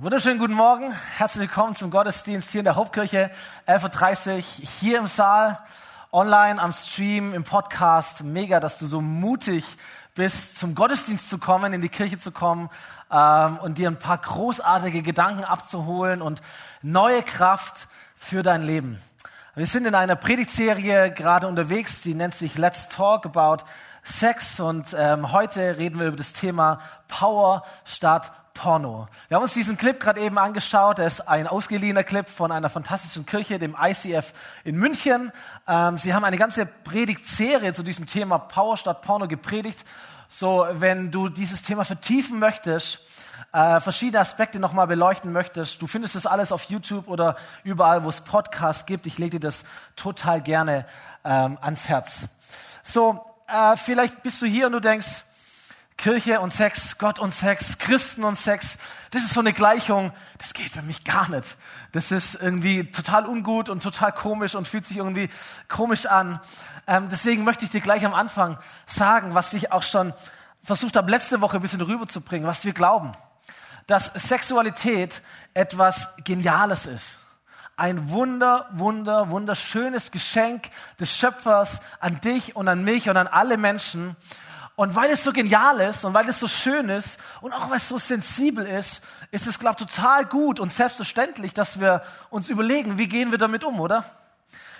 Wunderschönen guten Morgen. Herzlich willkommen zum Gottesdienst hier in der Hauptkirche, 11.30 Uhr, hier im Saal, online, am Stream, im Podcast. Mega, dass du so mutig bist, zum Gottesdienst zu kommen, in die Kirche zu kommen ähm, und dir ein paar großartige Gedanken abzuholen und neue Kraft für dein Leben. Wir sind in einer Predigtserie gerade unterwegs, die nennt sich Let's Talk About Sex und ähm, heute reden wir über das Thema Power statt Porno. Wir haben uns diesen Clip gerade eben angeschaut. Er ist ein ausgeliehener Clip von einer fantastischen Kirche, dem ICF in München. Ähm, sie haben eine ganze Predigtserie zu diesem Thema Power statt Porno gepredigt. So, wenn du dieses Thema vertiefen möchtest, äh, verschiedene Aspekte nochmal beleuchten möchtest, du findest das alles auf YouTube oder überall, wo es Podcasts gibt. Ich lege dir das total gerne ähm, ans Herz. So, äh, vielleicht bist du hier und du denkst, Kirche und Sex, Gott und Sex, Christen und Sex, das ist so eine Gleichung, das geht für mich gar nicht. Das ist irgendwie total ungut und total komisch und fühlt sich irgendwie komisch an. Ähm, deswegen möchte ich dir gleich am Anfang sagen, was ich auch schon versucht habe, letzte Woche ein bisschen rüberzubringen, was wir glauben. Dass Sexualität etwas Geniales ist. Ein wunder, wunder, wunderschönes Geschenk des Schöpfers an dich und an mich und an alle Menschen. Und weil es so genial ist und weil es so schön ist und auch weil es so sensibel ist, ist es, glaube ich, total gut und selbstverständlich, dass wir uns überlegen, wie gehen wir damit um, oder?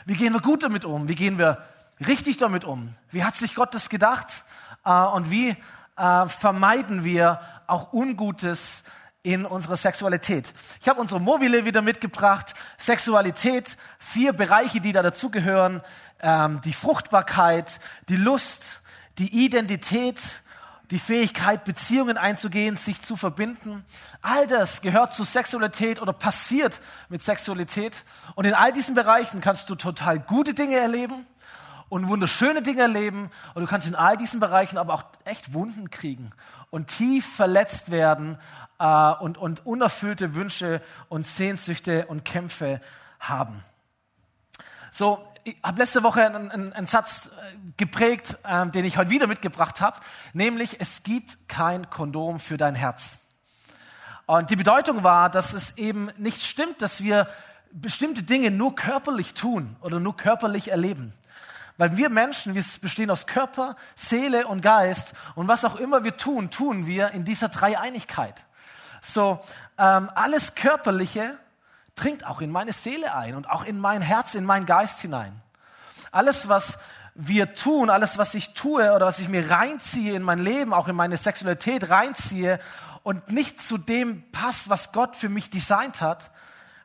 Wie gehen wir gut damit um? Wie gehen wir richtig damit um? Wie hat sich Gott das gedacht? Äh, und wie äh, vermeiden wir auch Ungutes in unserer Sexualität? Ich habe unsere Mobile wieder mitgebracht. Sexualität, vier Bereiche, die da dazugehören. Ähm, die Fruchtbarkeit, die Lust, die Identität, die Fähigkeit, Beziehungen einzugehen, sich zu verbinden. All das gehört zu Sexualität oder passiert mit Sexualität. Und in all diesen Bereichen kannst du total gute Dinge erleben und wunderschöne Dinge erleben. Und du kannst in all diesen Bereichen aber auch echt Wunden kriegen und tief verletzt werden äh, und, und unerfüllte Wünsche und Sehnsüchte und Kämpfe haben. So, ich habe letzte Woche einen, einen, einen Satz äh, geprägt, ähm, den ich heute wieder mitgebracht habe, nämlich es gibt kein Kondom für dein Herz. Und die Bedeutung war, dass es eben nicht stimmt, dass wir bestimmte Dinge nur körperlich tun oder nur körperlich erleben. Weil wir Menschen, wir bestehen aus Körper, Seele und Geist und was auch immer wir tun, tun wir in dieser Dreieinigkeit. So, ähm, alles Körperliche dringt auch in meine Seele ein und auch in mein Herz, in meinen Geist hinein. Alles, was wir tun, alles, was ich tue oder was ich mir reinziehe in mein Leben, auch in meine Sexualität reinziehe und nicht zu dem passt, was Gott für mich designt hat,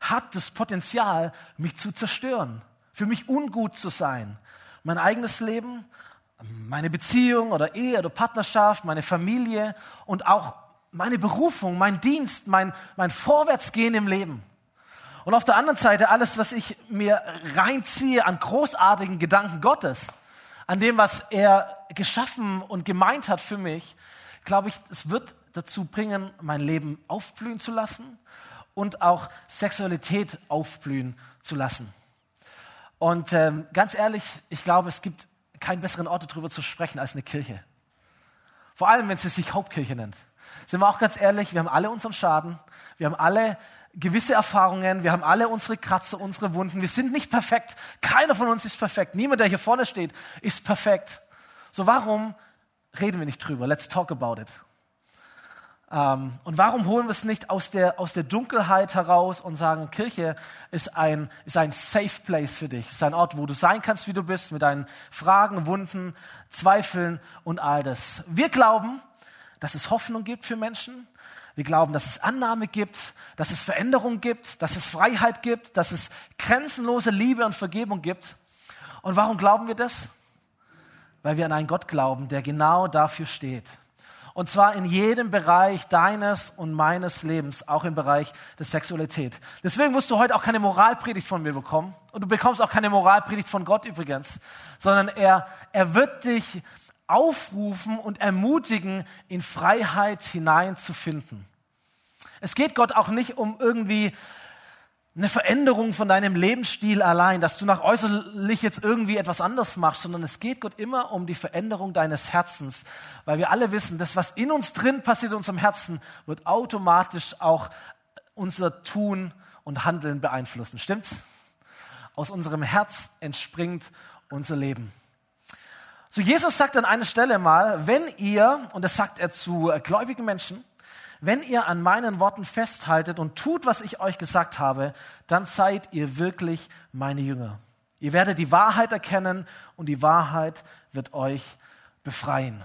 hat das Potenzial, mich zu zerstören, für mich ungut zu sein. Mein eigenes Leben, meine Beziehung oder Ehe oder Partnerschaft, meine Familie und auch meine Berufung, mein Dienst, mein, mein Vorwärtsgehen im Leben. Und auf der anderen Seite alles, was ich mir reinziehe an großartigen Gedanken Gottes, an dem, was er geschaffen und gemeint hat für mich, glaube ich, es wird dazu bringen, mein Leben aufblühen zu lassen und auch Sexualität aufblühen zu lassen. Und ähm, ganz ehrlich, ich glaube, es gibt keinen besseren Ort, darüber zu sprechen, als eine Kirche. Vor allem, wenn sie sich Hauptkirche nennt. Sind wir auch ganz ehrlich, wir haben alle unseren Schaden, wir haben alle gewisse Erfahrungen, wir haben alle unsere Kratzer, unsere Wunden, wir sind nicht perfekt, keiner von uns ist perfekt, niemand, der hier vorne steht, ist perfekt. So warum reden wir nicht drüber? Let's talk about it. Ähm, und warum holen wir es nicht aus der, aus der Dunkelheit heraus und sagen, Kirche ist ein, ist ein safe place für dich, ist ein Ort, wo du sein kannst, wie du bist, mit deinen Fragen, Wunden, Zweifeln und all das. Wir glauben, dass es Hoffnung gibt für Menschen, wir glauben, dass es Annahme gibt, dass es Veränderung gibt, dass es Freiheit gibt, dass es grenzenlose Liebe und Vergebung gibt. Und warum glauben wir das? Weil wir an einen Gott glauben, der genau dafür steht. Und zwar in jedem Bereich deines und meines Lebens, auch im Bereich der Sexualität. Deswegen wirst du heute auch keine Moralpredigt von mir bekommen. Und du bekommst auch keine Moralpredigt von Gott übrigens, sondern er, er wird dich aufrufen und ermutigen, in Freiheit hineinzufinden. Es geht Gott auch nicht um irgendwie eine Veränderung von deinem Lebensstil allein, dass du nach äußerlich jetzt irgendwie etwas anders machst, sondern es geht Gott immer um die Veränderung deines Herzens, weil wir alle wissen, das, was in uns drin passiert, in unserem Herzen, wird automatisch auch unser Tun und Handeln beeinflussen. Stimmt's? Aus unserem Herz entspringt unser Leben. So Jesus sagt an einer Stelle mal, wenn ihr, und das sagt er zu gläubigen Menschen, wenn ihr an meinen Worten festhaltet und tut, was ich euch gesagt habe, dann seid ihr wirklich meine Jünger. Ihr werdet die Wahrheit erkennen und die Wahrheit wird euch befreien.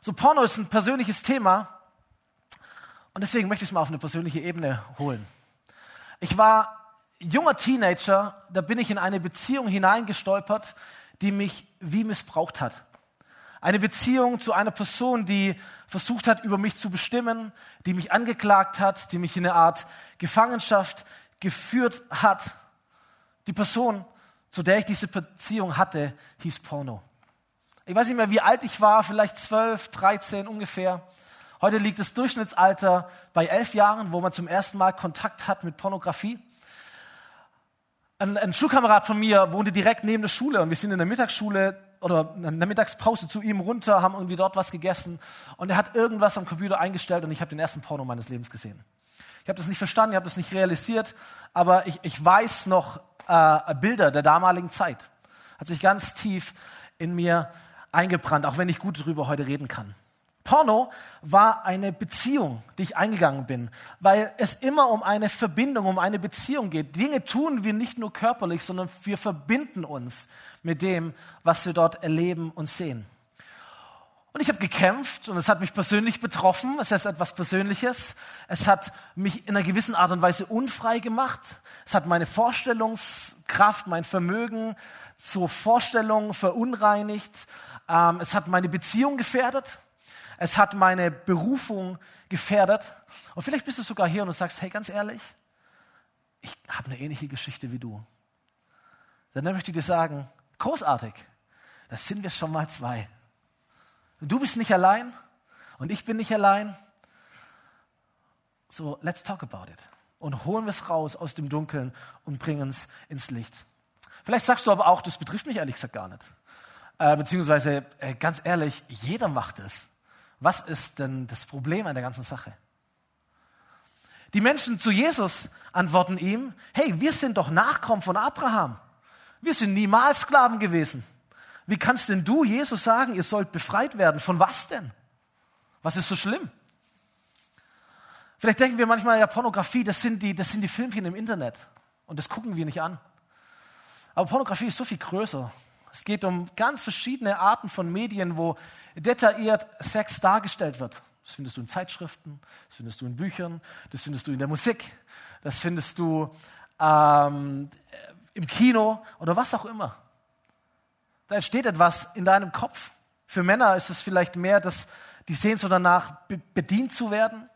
So, Porno ist ein persönliches Thema und deswegen möchte ich es mal auf eine persönliche Ebene holen. Ich war junger Teenager, da bin ich in eine Beziehung hineingestolpert, die mich wie missbraucht hat. Eine Beziehung zu einer Person, die versucht hat, über mich zu bestimmen, die mich angeklagt hat, die mich in eine Art Gefangenschaft geführt hat. Die Person, zu der ich diese Beziehung hatte, hieß Porno. Ich weiß nicht mehr, wie alt ich war, vielleicht zwölf, dreizehn ungefähr. Heute liegt das Durchschnittsalter bei elf Jahren, wo man zum ersten Mal Kontakt hat mit Pornografie. Ein, ein Schulkamerad von mir wohnte direkt neben der Schule und wir sind in der Mittagsschule oder in der Mittagspause zu ihm runter, haben irgendwie dort was gegessen und er hat irgendwas am Computer eingestellt und ich habe den ersten Porno meines Lebens gesehen. Ich habe das nicht verstanden, ich habe das nicht realisiert, aber ich, ich weiß noch äh, Bilder der damaligen Zeit. Hat sich ganz tief in mir eingebrannt, auch wenn ich gut darüber heute reden kann. Porno war eine Beziehung, die ich eingegangen bin, weil es immer um eine Verbindung, um eine Beziehung geht. Dinge tun wir nicht nur körperlich, sondern wir verbinden uns mit dem, was wir dort erleben und sehen. Und ich habe gekämpft und es hat mich persönlich betroffen. Es ist etwas Persönliches. Es hat mich in einer gewissen Art und Weise unfrei gemacht. Es hat meine Vorstellungskraft, mein Vermögen zur Vorstellung verunreinigt. Ähm, es hat meine Beziehung gefährdet. Es hat meine Berufung gefährdet. Und vielleicht bist du sogar hier und du sagst, hey, ganz ehrlich, ich habe eine ähnliche Geschichte wie du. Dann möchte ich dir sagen, großartig, das sind wir schon mal zwei. Du bist nicht allein und ich bin nicht allein. So, let's talk about it. Und holen wir es raus aus dem Dunkeln und bringen es ins Licht. Vielleicht sagst du aber auch, das betrifft mich ehrlich gesagt gar nicht. Äh, beziehungsweise, äh, ganz ehrlich, jeder macht es. Was ist denn das Problem an der ganzen Sache? Die Menschen zu Jesus antworten ihm, hey, wir sind doch Nachkommen von Abraham. Wir sind niemals Sklaven gewesen. Wie kannst denn du, Jesus, sagen, ihr sollt befreit werden? Von was denn? Was ist so schlimm? Vielleicht denken wir manchmal, ja, Pornografie, das sind, die, das sind die Filmchen im Internet. Und das gucken wir nicht an. Aber Pornografie ist so viel größer. Es geht um ganz verschiedene Arten von Medien, wo detailliert Sex dargestellt wird. Das findest du in Zeitschriften, das findest du in Büchern, das findest du in der Musik, das findest du ähm, im Kino oder was auch immer. Da entsteht etwas in deinem Kopf. Für Männer ist es vielleicht mehr dass die Sehnsucht danach, bedient zu werden.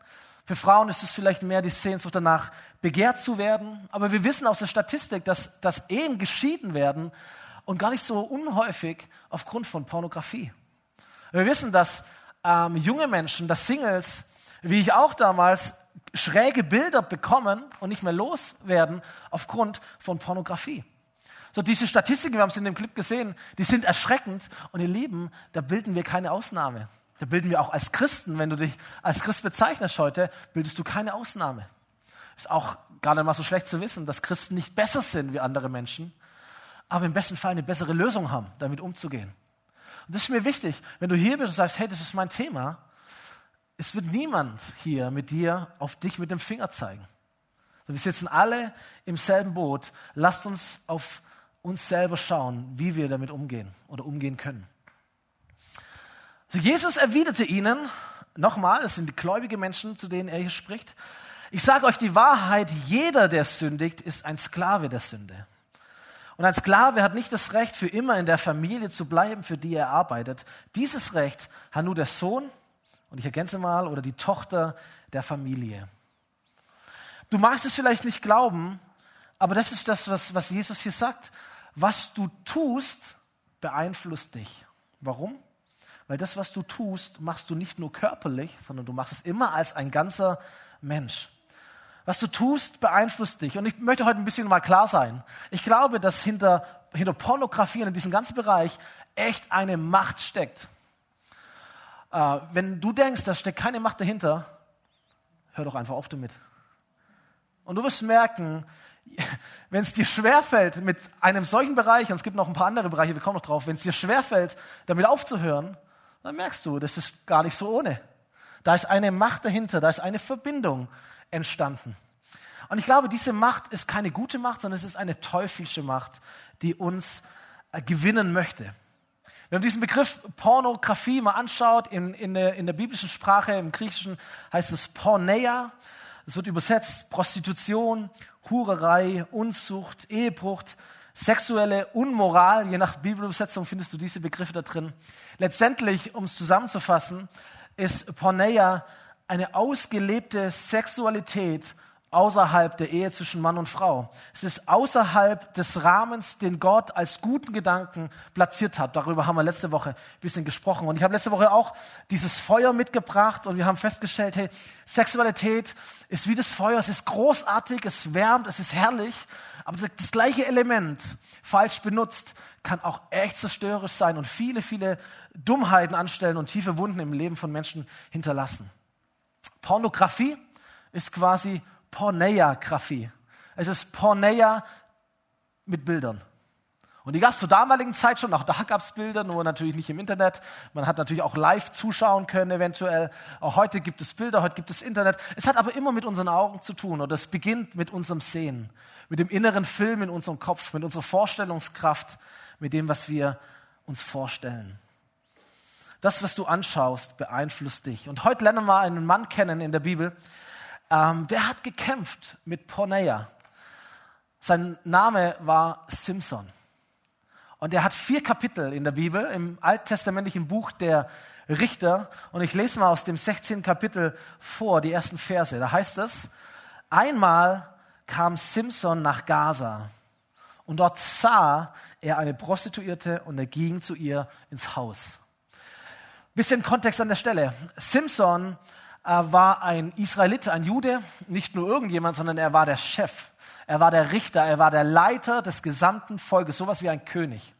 Für Frauen ist es vielleicht mehr die Sehnsucht danach, begehrt zu werden. Aber wir wissen aus der Statistik, dass, dass Ehen geschieden werden und gar nicht so unhäufig aufgrund von Pornografie. Wir wissen, dass ähm, junge Menschen, dass Singles, wie ich auch damals, schräge Bilder bekommen und nicht mehr loswerden aufgrund von Pornografie. So diese Statistiken, wir haben es in dem Clip gesehen, die sind erschreckend und ihr Lieben, da bilden wir keine Ausnahme. Da bilden wir auch als Christen, wenn du dich als Christ bezeichnest heute, bildest du keine Ausnahme. Ist auch gar nicht mal so schlecht zu wissen, dass Christen nicht besser sind wie andere Menschen, aber im besten Fall eine bessere Lösung haben, damit umzugehen. Und das ist mir wichtig, wenn du hier bist und sagst, hey, das ist mein Thema, es wird niemand hier mit dir auf dich mit dem Finger zeigen. wir sitzen alle im selben Boot. Lasst uns auf uns selber schauen, wie wir damit umgehen oder umgehen können. So Jesus erwiderte ihnen, nochmal, es sind die gläubigen Menschen, zu denen er hier spricht, ich sage euch die Wahrheit, jeder, der sündigt, ist ein Sklave der Sünde. Und ein Sklave hat nicht das Recht, für immer in der Familie zu bleiben, für die er arbeitet. Dieses Recht hat nur der Sohn, und ich ergänze mal, oder die Tochter der Familie. Du magst es vielleicht nicht glauben, aber das ist das, was, was Jesus hier sagt. Was du tust, beeinflusst dich. Warum? Weil das, was du tust, machst du nicht nur körperlich, sondern du machst es immer als ein ganzer Mensch. Was du tust, beeinflusst dich. Und ich möchte heute ein bisschen mal klar sein. Ich glaube, dass hinter, hinter Pornografie und in diesem ganzen Bereich echt eine Macht steckt. Äh, wenn du denkst, da steckt keine Macht dahinter, hör doch einfach auf damit. Und du wirst merken, wenn es dir schwerfällt mit einem solchen Bereich, und es gibt noch ein paar andere Bereiche, wir kommen noch drauf, wenn es dir schwerfällt, damit aufzuhören, dann merkst du, das ist gar nicht so ohne. Da ist eine Macht dahinter, da ist eine Verbindung entstanden. Und ich glaube, diese Macht ist keine gute Macht, sondern es ist eine teuflische Macht, die uns äh, gewinnen möchte. Wenn man diesen Begriff Pornografie mal anschaut, in, in, der, in der biblischen Sprache, im Griechischen heißt es Porneia. Es wird übersetzt Prostitution, Hurerei, Unzucht, Ehebruch, sexuelle Unmoral. Je nach Bibelübersetzung findest du diese Begriffe da drin. Letztendlich, um es zusammenzufassen, ist Porneia eine ausgelebte Sexualität außerhalb der Ehe zwischen Mann und Frau. Es ist außerhalb des Rahmens, den Gott als guten Gedanken platziert hat. Darüber haben wir letzte Woche ein bisschen gesprochen. Und ich habe letzte Woche auch dieses Feuer mitgebracht und wir haben festgestellt, hey, Sexualität ist wie das Feuer. Es ist großartig, es wärmt, es ist herrlich. Aber das gleiche Element, falsch benutzt, kann auch echt zerstörerisch sein und viele, viele Dummheiten anstellen und tiefe Wunden im Leben von Menschen hinterlassen. Pornografie ist quasi Porneia-Graphie. Es ist Porneia mit Bildern. Und die gab es zur damaligen Zeit schon, auch da gab es Bilder, nur natürlich nicht im Internet. Man hat natürlich auch live zuschauen können, eventuell. Auch heute gibt es Bilder, heute gibt es Internet. Es hat aber immer mit unseren Augen zu tun und es beginnt mit unserem Sehen, mit dem inneren Film in unserem Kopf, mit unserer Vorstellungskraft, mit dem, was wir uns vorstellen. Das, was du anschaust, beeinflusst dich. Und heute lernen wir einen Mann kennen in der Bibel, ähm, der hat gekämpft mit Porneia. Sein Name war Simson. Und er hat vier Kapitel in der Bibel, im alttestamentlichen Buch der Richter. Und ich lese mal aus dem 16. Kapitel vor, die ersten Verse. Da heißt es, einmal kam Simson nach Gaza. Und dort sah er eine Prostituierte und er ging zu ihr ins Haus. Bisschen Kontext an der Stelle. Simson er war ein Israelit, ein Jude, nicht nur irgendjemand, sondern er war der Chef, er war der Richter, er war der Leiter des gesamten Volkes, sowas wie ein König.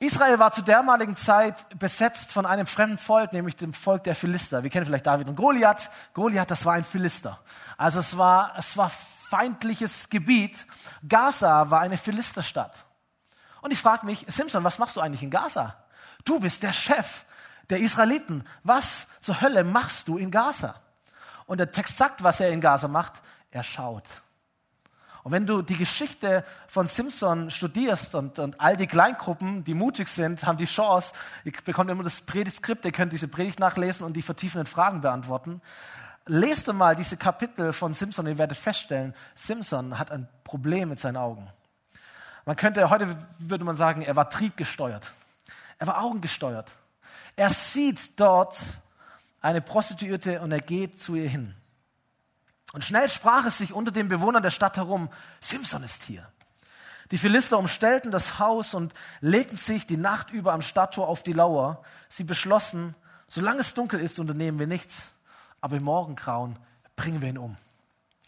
Israel war zu damaligen Zeit besetzt von einem fremden Volk, nämlich dem Volk der Philister. Wir kennen vielleicht David und Goliath. Goliath, das war ein Philister. Also es war, es war feindliches Gebiet. Gaza war eine Philisterstadt. Und ich frage mich, Simpson, was machst du eigentlich in Gaza? Du bist der Chef der Israeliten, was zur Hölle machst du in Gaza? Und der Text sagt, was er in Gaza macht. Er schaut. Und wenn du die Geschichte von Simpson studierst und, und all die Kleingruppen, die mutig sind, haben die Chance, ihr bekommt immer das Predigtskript, ihr könnt diese Predigt nachlesen und die vertiefenden Fragen beantworten. Lest mal diese Kapitel von Simpson, ihr werdet feststellen, Simpson hat ein Problem mit seinen Augen. Man könnte, heute würde man sagen, er war triebgesteuert. Er war augengesteuert. Er sieht dort eine Prostituierte und er geht zu ihr hin. Und schnell sprach es sich unter den Bewohnern der Stadt herum, Simson ist hier. Die Philister umstellten das Haus und legten sich die Nacht über am Stadttor auf die Lauer. Sie beschlossen, solange es dunkel ist, unternehmen wir nichts, aber im Morgengrauen bringen wir ihn um.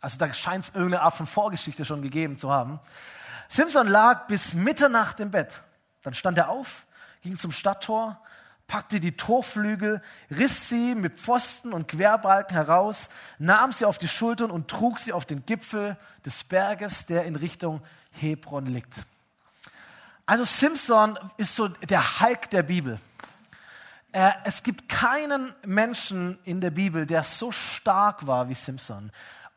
Also da scheint es irgendeine Art von Vorgeschichte schon gegeben zu haben. Simson lag bis Mitternacht im Bett. Dann stand er auf, ging zum Stadttor, packte die Torflügel, riss sie mit Pfosten und Querbalken heraus, nahm sie auf die Schultern und trug sie auf den Gipfel des Berges, der in Richtung Hebron liegt. Also Simson ist so der Hulk der Bibel. Es gibt keinen Menschen in der Bibel, der so stark war wie Simson.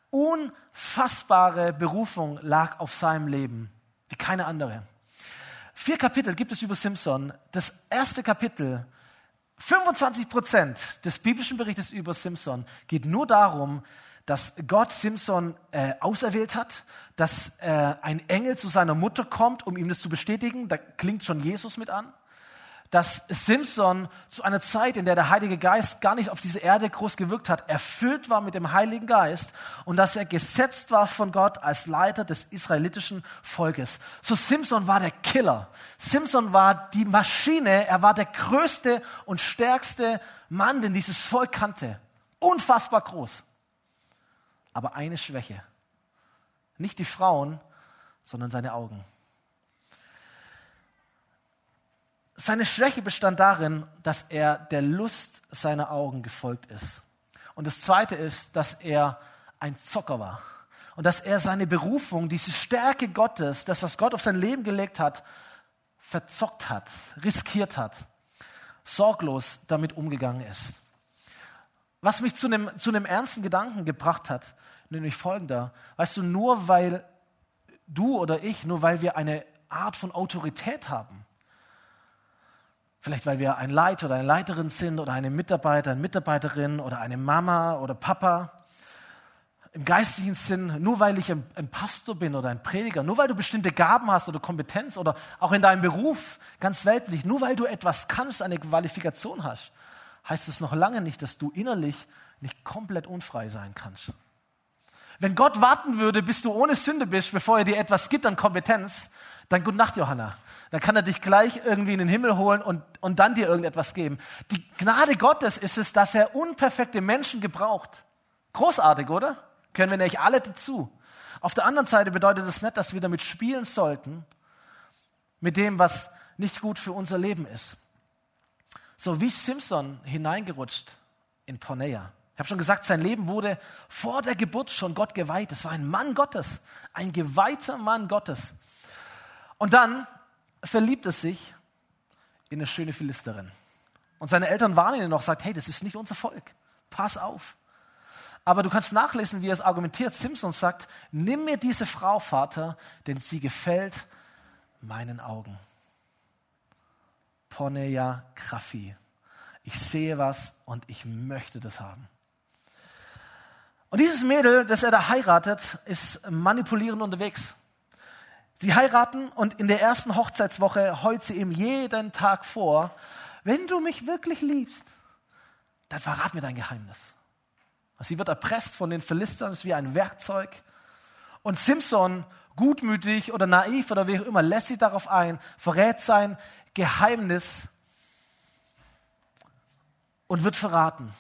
Unfassbare Berufung lag auf seinem Leben, wie keine andere. Vier Kapitel gibt es über Simson. Das erste Kapitel 25 Prozent des biblischen Berichtes über Simson geht nur darum, dass Gott Simson äh, auserwählt hat, dass äh, ein Engel zu seiner Mutter kommt, um ihm das zu bestätigen. Da klingt schon Jesus mit an dass Simson zu einer Zeit, in der der Heilige Geist gar nicht auf diese Erde groß gewirkt hat, erfüllt war mit dem Heiligen Geist und dass er gesetzt war von Gott als Leiter des israelitischen Volkes. So Simson war der Killer. Simson war die Maschine. Er war der größte und stärkste Mann, den dieses Volk kannte. Unfassbar groß. Aber eine Schwäche. Nicht die Frauen, sondern seine Augen. Seine Schwäche bestand darin, dass er der Lust seiner Augen gefolgt ist. Und das Zweite ist, dass er ein Zocker war. Und dass er seine Berufung, diese Stärke Gottes, das, was Gott auf sein Leben gelegt hat, verzockt hat, riskiert hat, sorglos damit umgegangen ist. Was mich zu einem, zu ernsten Gedanken gebracht hat, nämlich folgender. Weißt du, nur weil du oder ich, nur weil wir eine Art von Autorität haben, vielleicht weil wir ein Leiter oder eine Leiterin sind oder eine Mitarbeiter, eine Mitarbeiterin oder eine Mama oder Papa, im geistlichen Sinn, nur weil ich ein, Pastor bin oder ein Prediger, nur weil du bestimmte Gaben hast oder Kompetenz oder auch in deinem Beruf, ganz weltlich, nur weil du etwas kannst, eine Qualifikation hast, heißt es noch lange nicht, dass du innerlich nicht komplett unfrei sein kannst. Wenn Gott warten würde, bis du ohne Sünde bist, bevor er dir etwas gibt an Kompetenz, dann gute Nacht, Johanna. Dann kann er dich gleich irgendwie in den Himmel holen und, und dann dir irgendetwas geben. Die Gnade Gottes ist es, dass er unperfekte Menschen gebraucht. Großartig, oder? Können wir nämlich alle dazu. Auf der anderen Seite bedeutet das nicht, dass wir damit spielen sollten, mit dem, was nicht gut für unser Leben ist. So wie Simpson hineingerutscht in Pornea. Ich habe schon gesagt, sein Leben wurde vor der Geburt schon Gott geweiht. Es war ein Mann Gottes, ein geweihter Mann Gottes. Und dann verliebt er sich in eine schöne Philisterin. Und seine Eltern warnen ihn noch, sagt, hey, das ist nicht unser Volk. Pass auf. Aber du kannst nachlesen, wie er es argumentiert. Simpson sagt, nimm mir diese Frau, Vater, denn sie gefällt meinen Augen. Pornografie. Ich sehe was und ich möchte das haben. Und dieses Mädel, das er da heiratet, ist manipulierend unterwegs. Sie heiraten und in der ersten Hochzeitswoche heult sie ihm jeden Tag vor, wenn du mich wirklich liebst, dann verrat mir dein Geheimnis. Sie wird erpresst von den Philistern, ist wie ein Werkzeug. Und Simpson, gutmütig oder naiv oder wie auch immer, lässt sich darauf ein, verrät sein Geheimnis und wird verraten.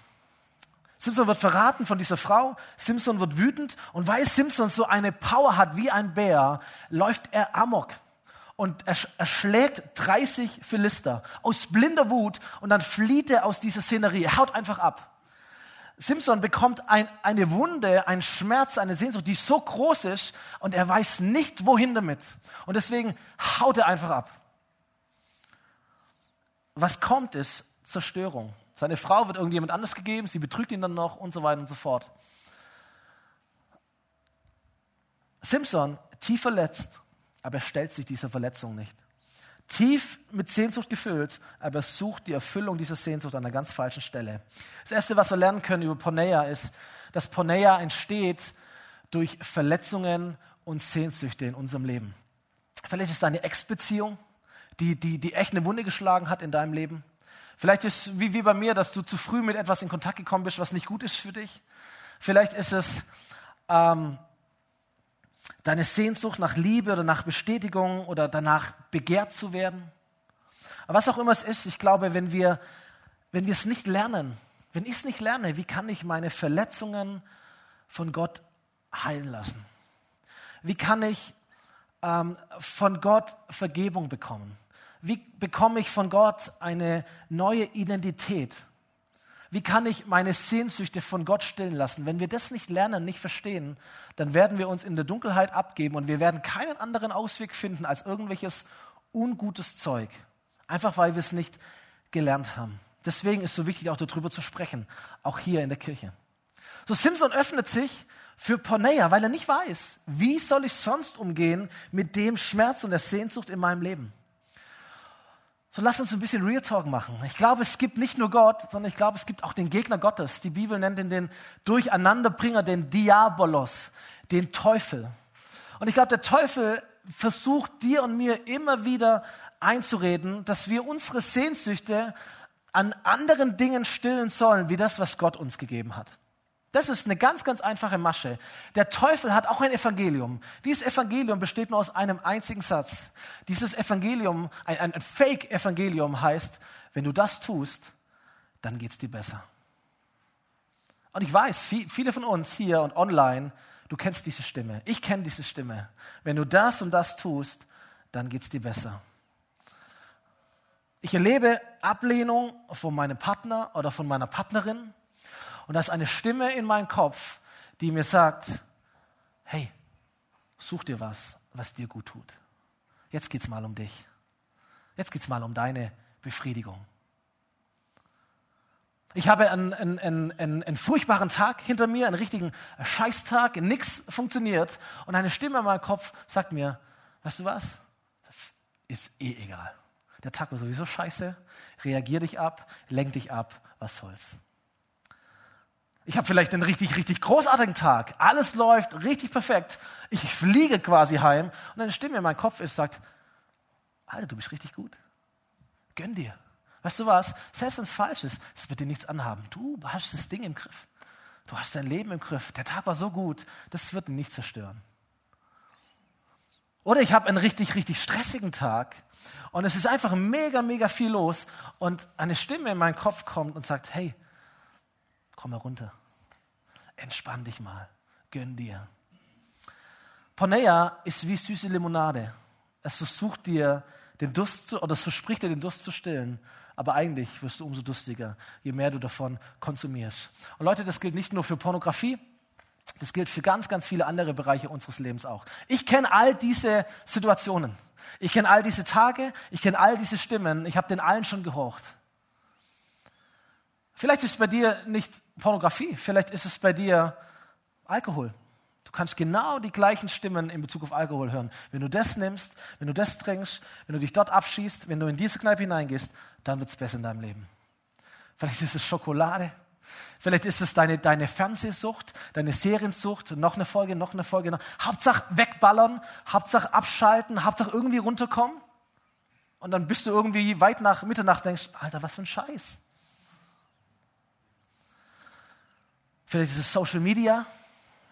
Simpson wird verraten von dieser Frau. Simpson wird wütend und weil Simpson so eine Power hat wie ein Bär, läuft er amok und er, schlägt 30 Philister aus blinder Wut und dann flieht er aus dieser Szenerie. Er haut einfach ab. Simpson bekommt ein, eine Wunde, einen Schmerz, eine Sehnsucht, die so groß ist und er weiß nicht, wohin damit. Und deswegen haut er einfach ab. Was kommt, ist Zerstörung. Seine Frau wird irgendjemand anders gegeben, sie betrügt ihn dann noch und so weiter und so fort. Simpson, tief verletzt, aber er stellt sich dieser Verletzung nicht tief mit Sehnsucht gefüllt, aber sucht die Erfüllung dieser Sehnsucht an einer ganz falschen Stelle. Das Erste, was wir lernen können über Porneia, ist, dass Porneia entsteht durch Verletzungen und Sehnsüchte in unserem Leben. Vielleicht ist es eine Ex-Beziehung, die, die, die echt eine Wunde geschlagen hat in deinem Leben. Vielleicht ist es wie, wie bei mir, dass du zu früh mit etwas in Kontakt gekommen bist, was nicht gut ist für dich. Vielleicht ist es ähm, deine Sehnsucht nach Liebe oder nach Bestätigung oder danach begehrt zu werden. Aber was auch immer es ist, ich glaube, wenn wir, wenn wir es nicht lernen, wenn ich es nicht lerne, wie kann ich meine Verletzungen von Gott heilen lassen? Wie kann ich ähm, von Gott Vergebung bekommen? Wie bekomme ich von Gott eine neue Identität? Wie kann ich meine Sehnsüchte von Gott stillen lassen? Wenn wir das nicht lernen, nicht verstehen, dann werden wir uns in der Dunkelheit abgeben und wir werden keinen anderen Ausweg finden als irgendwelches ungutes Zeug. Einfach weil wir es nicht gelernt haben. Deswegen ist es so wichtig, auch darüber zu sprechen, auch hier in der Kirche. So Simpson öffnet sich für Porneia, weil er nicht weiß, wie soll ich sonst umgehen mit dem Schmerz und der Sehnsucht in meinem Leben. So lass uns ein bisschen Real Talk machen. Ich glaube, es gibt nicht nur Gott, sondern ich glaube, es gibt auch den Gegner Gottes. Die Bibel nennt ihn den Durcheinanderbringer, den Diabolos, den Teufel. Und ich glaube, der Teufel versucht dir und mir immer wieder einzureden, dass wir unsere Sehnsüchte an anderen Dingen stillen sollen, wie das, was Gott uns gegeben hat. Das ist eine ganz, ganz einfache Masche. Der Teufel hat auch ein Evangelium. Dieses Evangelium besteht nur aus einem einzigen Satz. Dieses Evangelium, ein, ein Fake-Evangelium heißt, wenn du das tust, dann geht es dir besser. Und ich weiß, viele von uns hier und online, du kennst diese Stimme. Ich kenne diese Stimme. Wenn du das und das tust, dann geht es dir besser. Ich erlebe Ablehnung von meinem Partner oder von meiner Partnerin Und da ist eine Stimme in meinem Kopf, die mir sagt, hey, such dir was, was dir gut tut. Jetzt geht's mal um dich. Jetzt geht's mal um deine Befriedigung. Ich habe einen, einen, einen, einen, furchtbaren Tag hinter mir, einen richtigen Scheißtag, nichts funktioniert. Und eine Stimme in meinem Kopf sagt mir, weißt du was? Ist eh egal. Der Tag war sowieso scheiße. Reagier dich ab, lenk dich ab, was soll's. Ich habe vielleicht einen richtig, richtig großartigen Tag. Alles läuft richtig perfekt. Ich fliege quasi heim und eine Stimme in meinem Kopf ist, sagt, Alter, du bist richtig gut. Gönn dir. Weißt du was? Selbst wenn es falsch ist, es wird dir nichts anhaben. Du hast das Ding im Griff. Du hast dein Leben im Griff. Der Tag war so gut, das wird ihn nicht zerstören. Oder ich habe einen richtig, richtig stressigen Tag und es ist einfach mega, mega viel los und eine Stimme in meinen Kopf kommt und sagt, hey, komm mal runter. Entspann dich mal. Gönn dir. Porneia ist wie süße Limonade. Es versucht dir den Durst zu, oder es verspricht dir den Durst zu stillen. Aber eigentlich wirst du umso durstiger, je mehr du davon konsumierst. Und Leute, das gilt nicht nur für Pornografie, das gilt für ganz, ganz viele andere Bereiche unseres Lebens auch. Ich kenne all diese Situationen. Ich kenne all diese Tage. Ich kenne all diese Stimmen. Ich habe den allen schon gehorcht. Vielleicht ist es bei dir nicht Pornografie, vielleicht ist es bei dir Alkohol. Du kannst genau die gleichen Stimmen in Bezug auf Alkohol hören. Wenn du das nimmst, wenn du das trinkst, wenn du dich dort abschießt, wenn du in diese Kneipe hineingehst, dann wird es besser in deinem Leben. Vielleicht ist es Schokolade, vielleicht ist es deine, deine Fernsehsucht, deine Seriensucht, noch eine Folge, noch eine Folge. Noch. Hauptsache wegballern, Hauptsache abschalten, Hauptsache irgendwie runterkommen. Und dann bist du irgendwie weit nach Mitternacht denkst, Alter, was für ein Scheiß. Vielleicht ist es Social Media.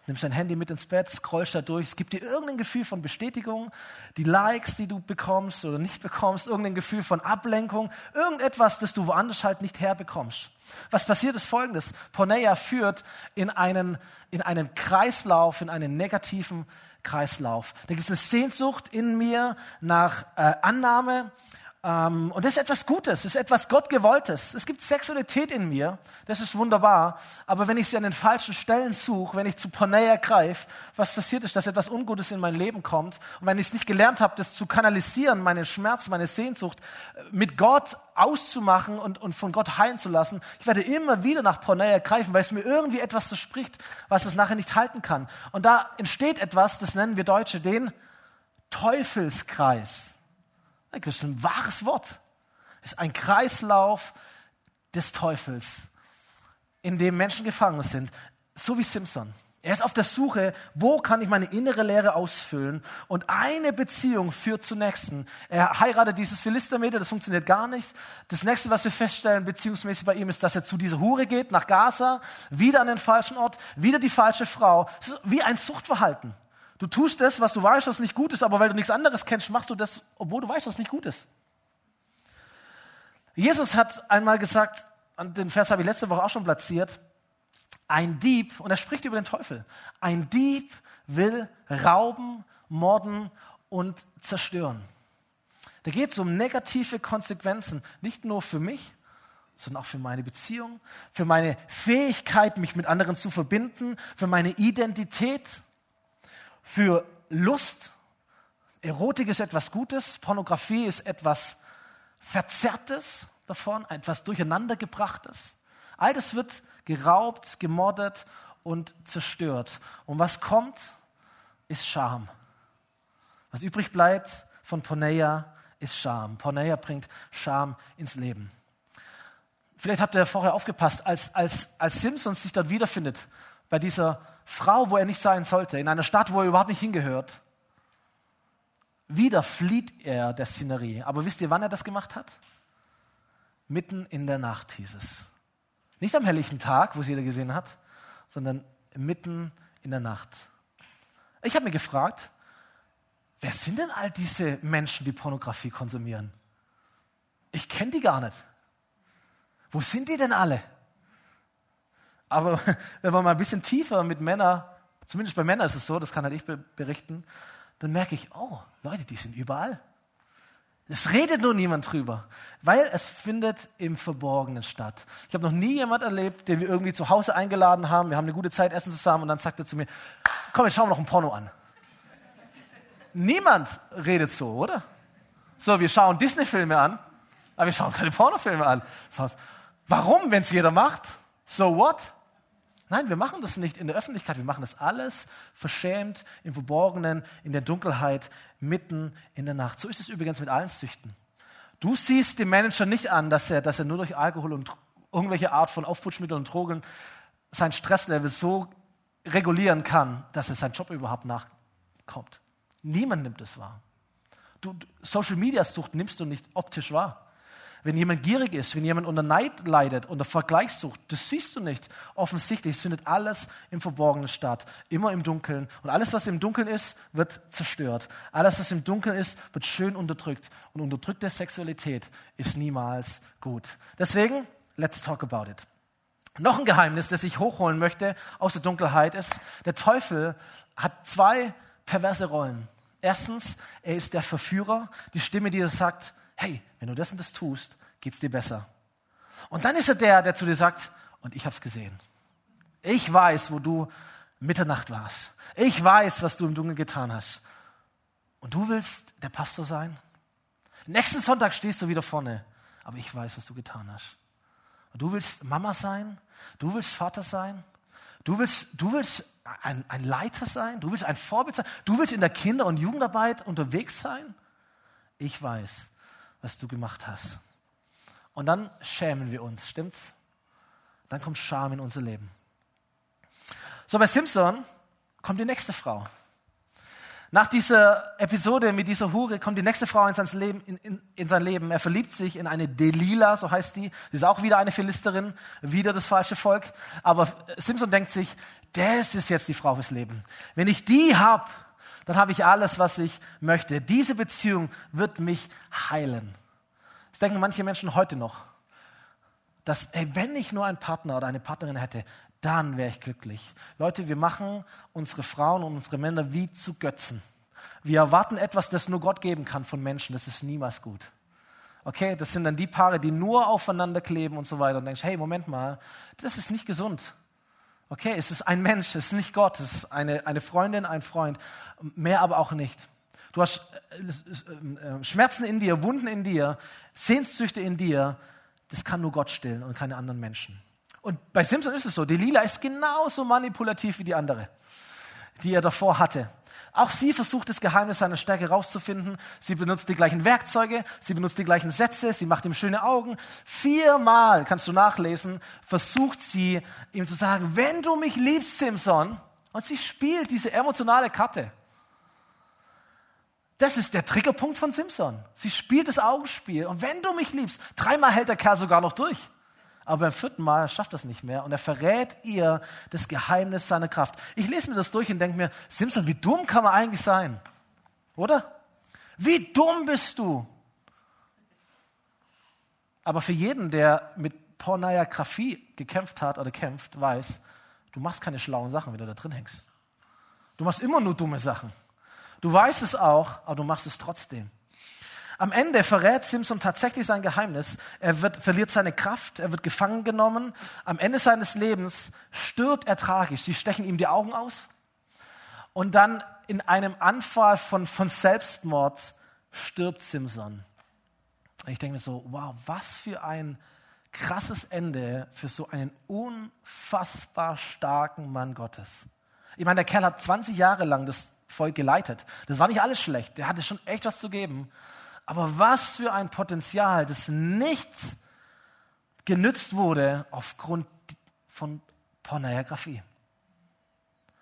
Nimmst dein Handy mit ins Bett, scrollst da durch. Es gibt dir irgendein Gefühl von Bestätigung, die Likes, die du bekommst oder nicht bekommst, irgendein Gefühl von Ablenkung, irgendetwas, das du woanders halt nicht herbekommst. Was passiert ist folgendes. Porneia führt in einen, in einen Kreislauf, in einen negativen Kreislauf. Da gibt es eine Sehnsucht in mir nach äh, Annahme, ähm, und das ist etwas Gutes, das ist etwas Gottgewolltes. Es gibt Sexualität in mir, das ist wunderbar. Aber wenn ich sie an den falschen Stellen suche, wenn ich zu Porneia greife, was passiert ist, dass etwas Ungutes in mein Leben kommt. Und wenn ich es nicht gelernt habe, das zu kanalisieren, meinen Schmerz, meine Sehnsucht, äh, mit Gott auszumachen und, und von Gott heilen zu lassen, ich werde immer wieder nach Porneia greifen, weil es mir irgendwie etwas verspricht, was es nachher nicht halten kann. Und da entsteht etwas, das nennen wir Deutsche den Teufelskreis. Das ist ein wahres Wort. Es ist ein Kreislauf des Teufels, in dem Menschen gefangen sind, so wie Simpson. Er ist auf der Suche, wo kann ich meine innere Lehre ausfüllen? Und eine Beziehung führt zur nächsten. Er heiratet dieses Philistermädel, das funktioniert gar nicht. Das nächste, was wir feststellen, beziehungsmäßig bei ihm, ist, dass er zu dieser Hure geht, nach Gaza, wieder an den falschen Ort, wieder die falsche Frau. Es ist wie ein Suchtverhalten. Du tust das, was du weißt, was nicht gut ist, aber weil du nichts anderes kennst, machst du das, obwohl du weißt, was nicht gut ist. Jesus hat einmal gesagt, und den Vers habe ich letzte Woche auch schon platziert, ein Dieb, und er spricht über den Teufel, ein Dieb will rauben, morden und zerstören. Da geht es um negative Konsequenzen, nicht nur für mich, sondern auch für meine Beziehung, für meine Fähigkeit, mich mit anderen zu verbinden, für meine Identität für Lust. Erotik ist etwas Gutes, Pornografie ist etwas Verzerrtes davon, etwas Durcheinandergebrachtes. All das wird geraubt, gemordet und zerstört. Und was kommt, ist Scham. Was übrig bleibt von Porneia ist Scham. Porneia bringt Scham ins Leben. Vielleicht habt ihr vorher aufgepasst, als, als, als Simpson sich dort wiederfindet, bei dieser Frau, wo er nicht sein sollte, in einer Stadt, wo er überhaupt nicht hingehört. Wieder flieht er der Szenerie. Aber wisst ihr, wann er das gemacht hat? Mitten in der Nacht hieß es. Nicht am helllichen Tag, wo es jeder gesehen hat, sondern mitten in der Nacht. Ich habe mir gefragt, wer sind denn all diese Menschen, die Pornografie konsumieren? Ich kenne die gar nicht. Wo sind die denn alle? Aber wenn man mal ein bisschen tiefer mit Männern, zumindest bei Männern ist es so, das kann halt ich berichten, dann merke ich, oh, Leute, die sind überall. Es redet nur niemand drüber, weil es findet im Verborgenen statt. Ich habe noch nie jemand erlebt, den wir irgendwie zu Hause eingeladen haben. Wir haben eine gute Zeit essen zusammen und dann sagt er zu mir, komm, jetzt schauen wir noch ein Porno an. Niemand redet so, oder? So, wir schauen Disney-Filme an, aber wir schauen keine Pornofilme an. Warum, wenn es jeder macht? So what? Nein, wir machen das nicht in der Öffentlichkeit, wir machen das alles verschämt, im Verborgenen, in der Dunkelheit, mitten in der Nacht. So ist es übrigens mit allen Süchten. Du siehst dem Manager nicht an, dass er, dass er nur durch Alkohol und irgendwelche Art von Aufputschmitteln und Drogen sein Stresslevel so regulieren kann, dass er seinen Job überhaupt nachkommt. Niemand nimmt es wahr. Du, Social Media Sucht nimmst du nicht optisch wahr. Wenn jemand gierig ist, wenn jemand unter Neid leidet, unter Vergleichssucht, das siehst du nicht. Offensichtlich, es findet alles im Verborgenen statt, immer im Dunkeln. Und alles, was im Dunkeln ist, wird zerstört. Alles, was im Dunkeln ist, wird schön unterdrückt. Und unterdrückte Sexualität ist niemals gut. Deswegen, let's talk about it. Noch ein Geheimnis, das ich hochholen möchte aus der Dunkelheit ist, der Teufel hat zwei perverse Rollen. Erstens, er ist der Verführer, die Stimme, die dir sagt, hey, wenn du das und das tust, geht es dir besser. Und dann ist er der, der zu dir sagt, und ich habe es gesehen. Ich weiß, wo du Mitternacht warst. Ich weiß, was du im Dunkeln getan hast. Und du willst der Pastor sein? Nächsten Sonntag stehst du wieder vorne. Aber ich weiß, was du getan hast. Und du willst Mama sein? Du willst Vater sein? Du willst, du willst ein, ein Leiter sein? Du willst ein Vorbild sein? Du willst in der Kinder- und Jugendarbeit unterwegs sein? Ich weiß, was du gemacht hast. Und dann schämen wir uns, stimmt's? Dann kommt Scham in unser Leben. So, bei Simpson kommt die nächste Frau. Nach dieser Episode mit dieser Hure kommt die nächste Frau in sein, Leben, in, in, in sein Leben. Er verliebt sich in eine Delila, so heißt die. Sie ist auch wieder eine Philisterin, wieder das falsche Volk. Aber Simpson denkt sich, das ist jetzt die Frau fürs Leben. Wenn ich die habe, dann habe ich alles, was ich möchte. Diese Beziehung wird mich heilen. Das denken manche Menschen heute noch. Dass, ey, wenn ich nur einen Partner oder eine Partnerin hätte, dann wäre ich glücklich. Leute, wir machen unsere Frauen und unsere Männer wie zu Götzen. Wir erwarten etwas, das nur Gott geben kann von Menschen. Das ist niemals gut. Okay, das sind dann die Paare, die nur aufeinander kleben und so weiter. Und denkst, hey, Moment mal, das ist nicht gesund. Okay, es ist ein Mensch, es ist nicht Gott, es ist eine, eine Freundin, ein Freund, mehr aber auch nicht. Du hast äh, äh, Schmerzen in dir, Wunden in dir, Sehnsüchte in dir, das kann nur Gott stillen und keine anderen Menschen. Und bei Simpson ist es so, die Lila ist genauso manipulativ wie die andere, die er davor hatte. Auch sie versucht das Geheimnis seiner Stärke herauszufinden. Sie benutzt die gleichen Werkzeuge, sie benutzt die gleichen Sätze, sie macht ihm schöne Augen. Viermal, kannst du nachlesen, versucht sie ihm zu sagen, wenn du mich liebst, Simpson, und sie spielt diese emotionale Karte. Das ist der Triggerpunkt von Simpson. Sie spielt das Augenspiel. Und wenn du mich liebst, dreimal hält der Kerl sogar noch durch. Aber beim vierten Mal schafft das nicht mehr und er verrät ihr das Geheimnis seiner Kraft. Ich lese mir das durch und denke mir, Simpson, wie dumm kann man eigentlich sein? Oder? Wie dumm bist du? Aber für jeden, der mit Pornografie gekämpft hat oder kämpft, weiß, du machst keine schlauen Sachen, wenn du da drin hängst. Du machst immer nur dumme Sachen. Du weißt es auch, aber du machst es trotzdem. Am Ende verrät Simpson tatsächlich sein Geheimnis. Er wird, verliert seine Kraft, er wird gefangen genommen. Am Ende seines Lebens stirbt er tragisch. Sie stechen ihm die Augen aus. Und dann in einem Anfall von, von Selbstmord stirbt Simpson. Ich denke mir so, wow, was für ein krasses Ende für so einen unfassbar starken Mann Gottes. Ich meine, der Kerl hat 20 Jahre lang das Volk geleitet. Das war nicht alles schlecht. Der hatte schon echt was zu geben. Aber was für ein Potenzial, das nichts genützt wurde aufgrund von Pornografie.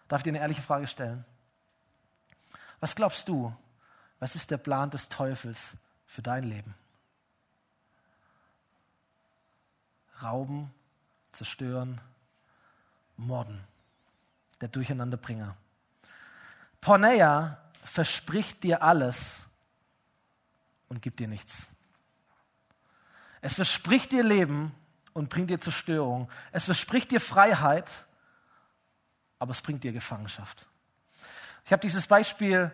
Darf ich dir eine ehrliche Frage stellen? Was glaubst du, was ist der Plan des Teufels für dein Leben? Rauben, zerstören, morden, der Durcheinanderbringer. Porneia verspricht dir alles, und gibt dir nichts. Es verspricht dir Leben und bringt dir Zerstörung. Es verspricht dir Freiheit, aber es bringt dir Gefangenschaft. Ich habe dieses Beispiel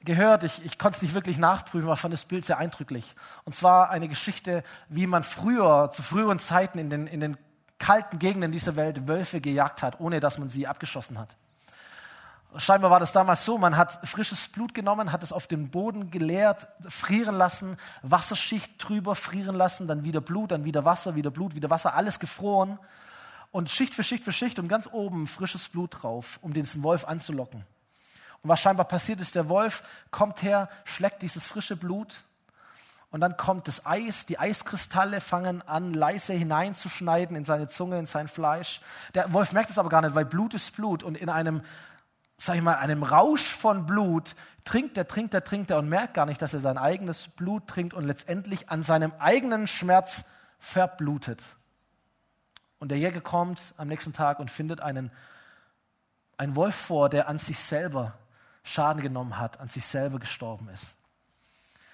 gehört, ich, ich konnte es nicht wirklich nachprüfen, aber fand das Bild sehr eindrücklich. Und zwar eine Geschichte, wie man früher, zu früheren Zeiten in den, in den kalten Gegenden dieser Welt Wölfe gejagt hat, ohne dass man sie abgeschossen hat. Scheinbar war das damals so, man hat frisches Blut genommen, hat es auf den Boden geleert, frieren lassen, Wasserschicht drüber frieren lassen, dann wieder Blut, dann wieder Wasser, wieder Blut, wieder Wasser, alles gefroren und Schicht für Schicht für Schicht und ganz oben frisches Blut drauf, um den Wolf anzulocken. Und was scheinbar passiert ist, der Wolf kommt her, schlägt dieses frische Blut und dann kommt das Eis, die Eiskristalle fangen an, leise hineinzuschneiden in seine Zunge, in sein Fleisch. Der Wolf merkt es aber gar nicht, weil Blut ist Blut und in einem, sag ich mal, einem Rausch von Blut trinkt er, trinkt er, trinkt er und merkt gar nicht, dass er sein eigenes Blut trinkt und letztendlich an seinem eigenen Schmerz verblutet. Und der Jäger kommt am nächsten Tag und findet einen, einen Wolf vor, der an sich selber Schaden genommen hat, an sich selber gestorben ist.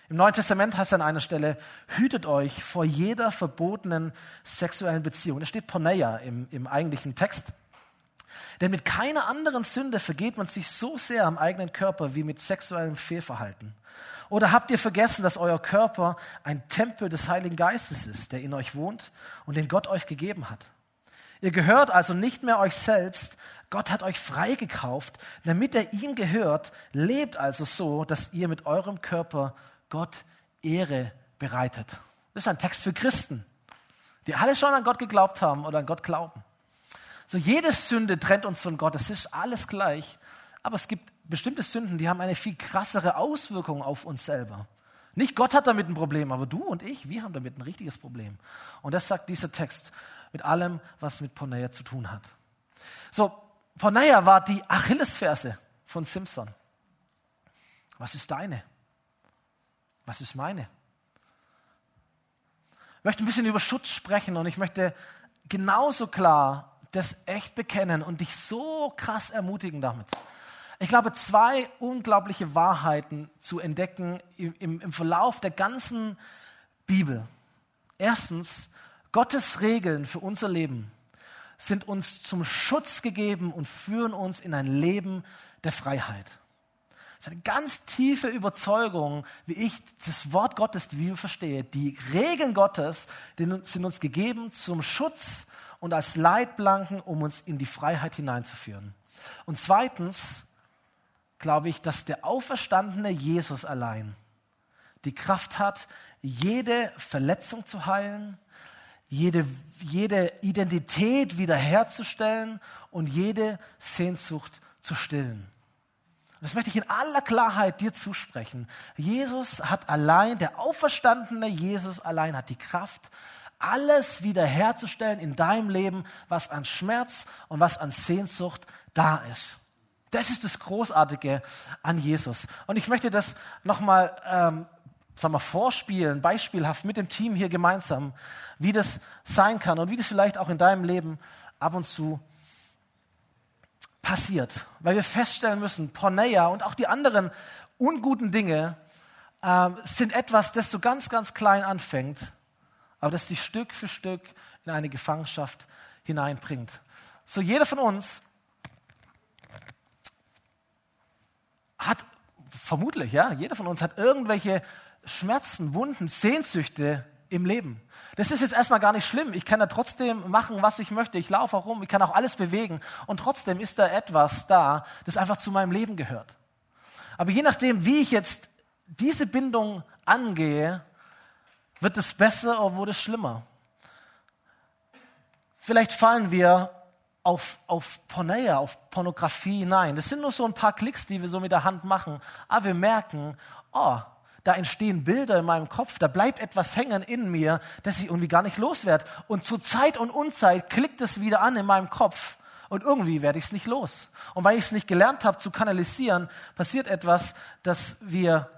Im Neuen Testament heißt an einer Stelle, hütet euch vor jeder verbotenen sexuellen Beziehung. Da steht Porneia im, im eigentlichen Text. Denn mit keiner anderen Sünde vergeht man sich so sehr am eigenen Körper wie mit sexuellem Fehlverhalten. Oder habt ihr vergessen, dass euer Körper ein Tempel des Heiligen Geistes ist, der in euch wohnt und den Gott euch gegeben hat? Ihr gehört also nicht mehr euch selbst, Gott hat euch freigekauft, damit er ihm gehört. Lebt also so, dass ihr mit eurem Körper Gott Ehre bereitet. Das ist ein Text für Christen, die alle schon an Gott geglaubt haben oder an Gott glauben. So jede Sünde trennt uns von Gott, es ist alles gleich, aber es gibt bestimmte Sünden, die haben eine viel krassere Auswirkung auf uns selber. Nicht Gott hat damit ein Problem, aber du und ich, wir haben damit ein richtiges Problem. Und das sagt dieser Text mit allem, was mit Porneia zu tun hat. So, Porneia war die Achillesferse von Simpson. Was ist deine? Was ist meine? Ich möchte ein bisschen über Schutz sprechen und ich möchte genauso klar das echt bekennen und dich so krass ermutigen damit. Ich glaube, zwei unglaubliche Wahrheiten zu entdecken im, im, im Verlauf der ganzen Bibel. Erstens, Gottes Regeln für unser Leben sind uns zum Schutz gegeben und führen uns in ein Leben der Freiheit. Das ist eine ganz tiefe Überzeugung, wie ich das Wort Gottes, die Bibel verstehe. Die Regeln Gottes sind uns gegeben zum Schutz und als Leitplanken, um uns in die Freiheit hineinzuführen. Und zweitens glaube ich, dass der auferstandene Jesus allein die Kraft hat, jede Verletzung zu heilen, jede, jede Identität wiederherzustellen und jede Sehnsucht zu stillen. Das möchte ich in aller Klarheit dir zusprechen. Jesus hat allein, der auferstandene Jesus allein hat die Kraft, alles wiederherzustellen in deinem Leben, was an Schmerz und was an Sehnsucht da ist. Das ist das Großartige an Jesus. Und ich möchte das nochmal ähm, sagen wir, vorspielen, beispielhaft mit dem Team hier gemeinsam, wie das sein kann und wie das vielleicht auch in deinem Leben ab und zu passiert. Weil wir feststellen müssen, Porneia und auch die anderen unguten Dinge äh, sind etwas, das so ganz, ganz klein anfängt, aber das dich Stück für Stück in eine Gefangenschaft hineinbringt. So jeder von uns hat vermutlich, ja, jeder von uns hat irgendwelche Schmerzen, Wunden, Sehnsüchte im Leben. Das ist jetzt erstmal gar nicht schlimm. Ich kann da trotzdem machen, was ich möchte. Ich laufe auch rum, ich kann auch alles bewegen. Und trotzdem ist da etwas da, das einfach zu meinem Leben gehört. Aber je nachdem, wie ich jetzt diese Bindung angehe, wird es besser oder wurde es schlimmer. Vielleicht fallen wir auf, auf Porneia, auf Pornografie hinein. Das sind nur so ein paar Klicks, die wir so mit der Hand machen. Aber wir merken, oh, da entstehen Bilder in meinem Kopf, da bleibt etwas hängen in mir, das ich irgendwie gar nicht loswerde. Und zu Zeit und Unzeit klickt es wieder an in meinem Kopf und irgendwie werde ich es nicht los. Und weil ich es nicht gelernt habe zu kanalisieren, passiert etwas, dass wir,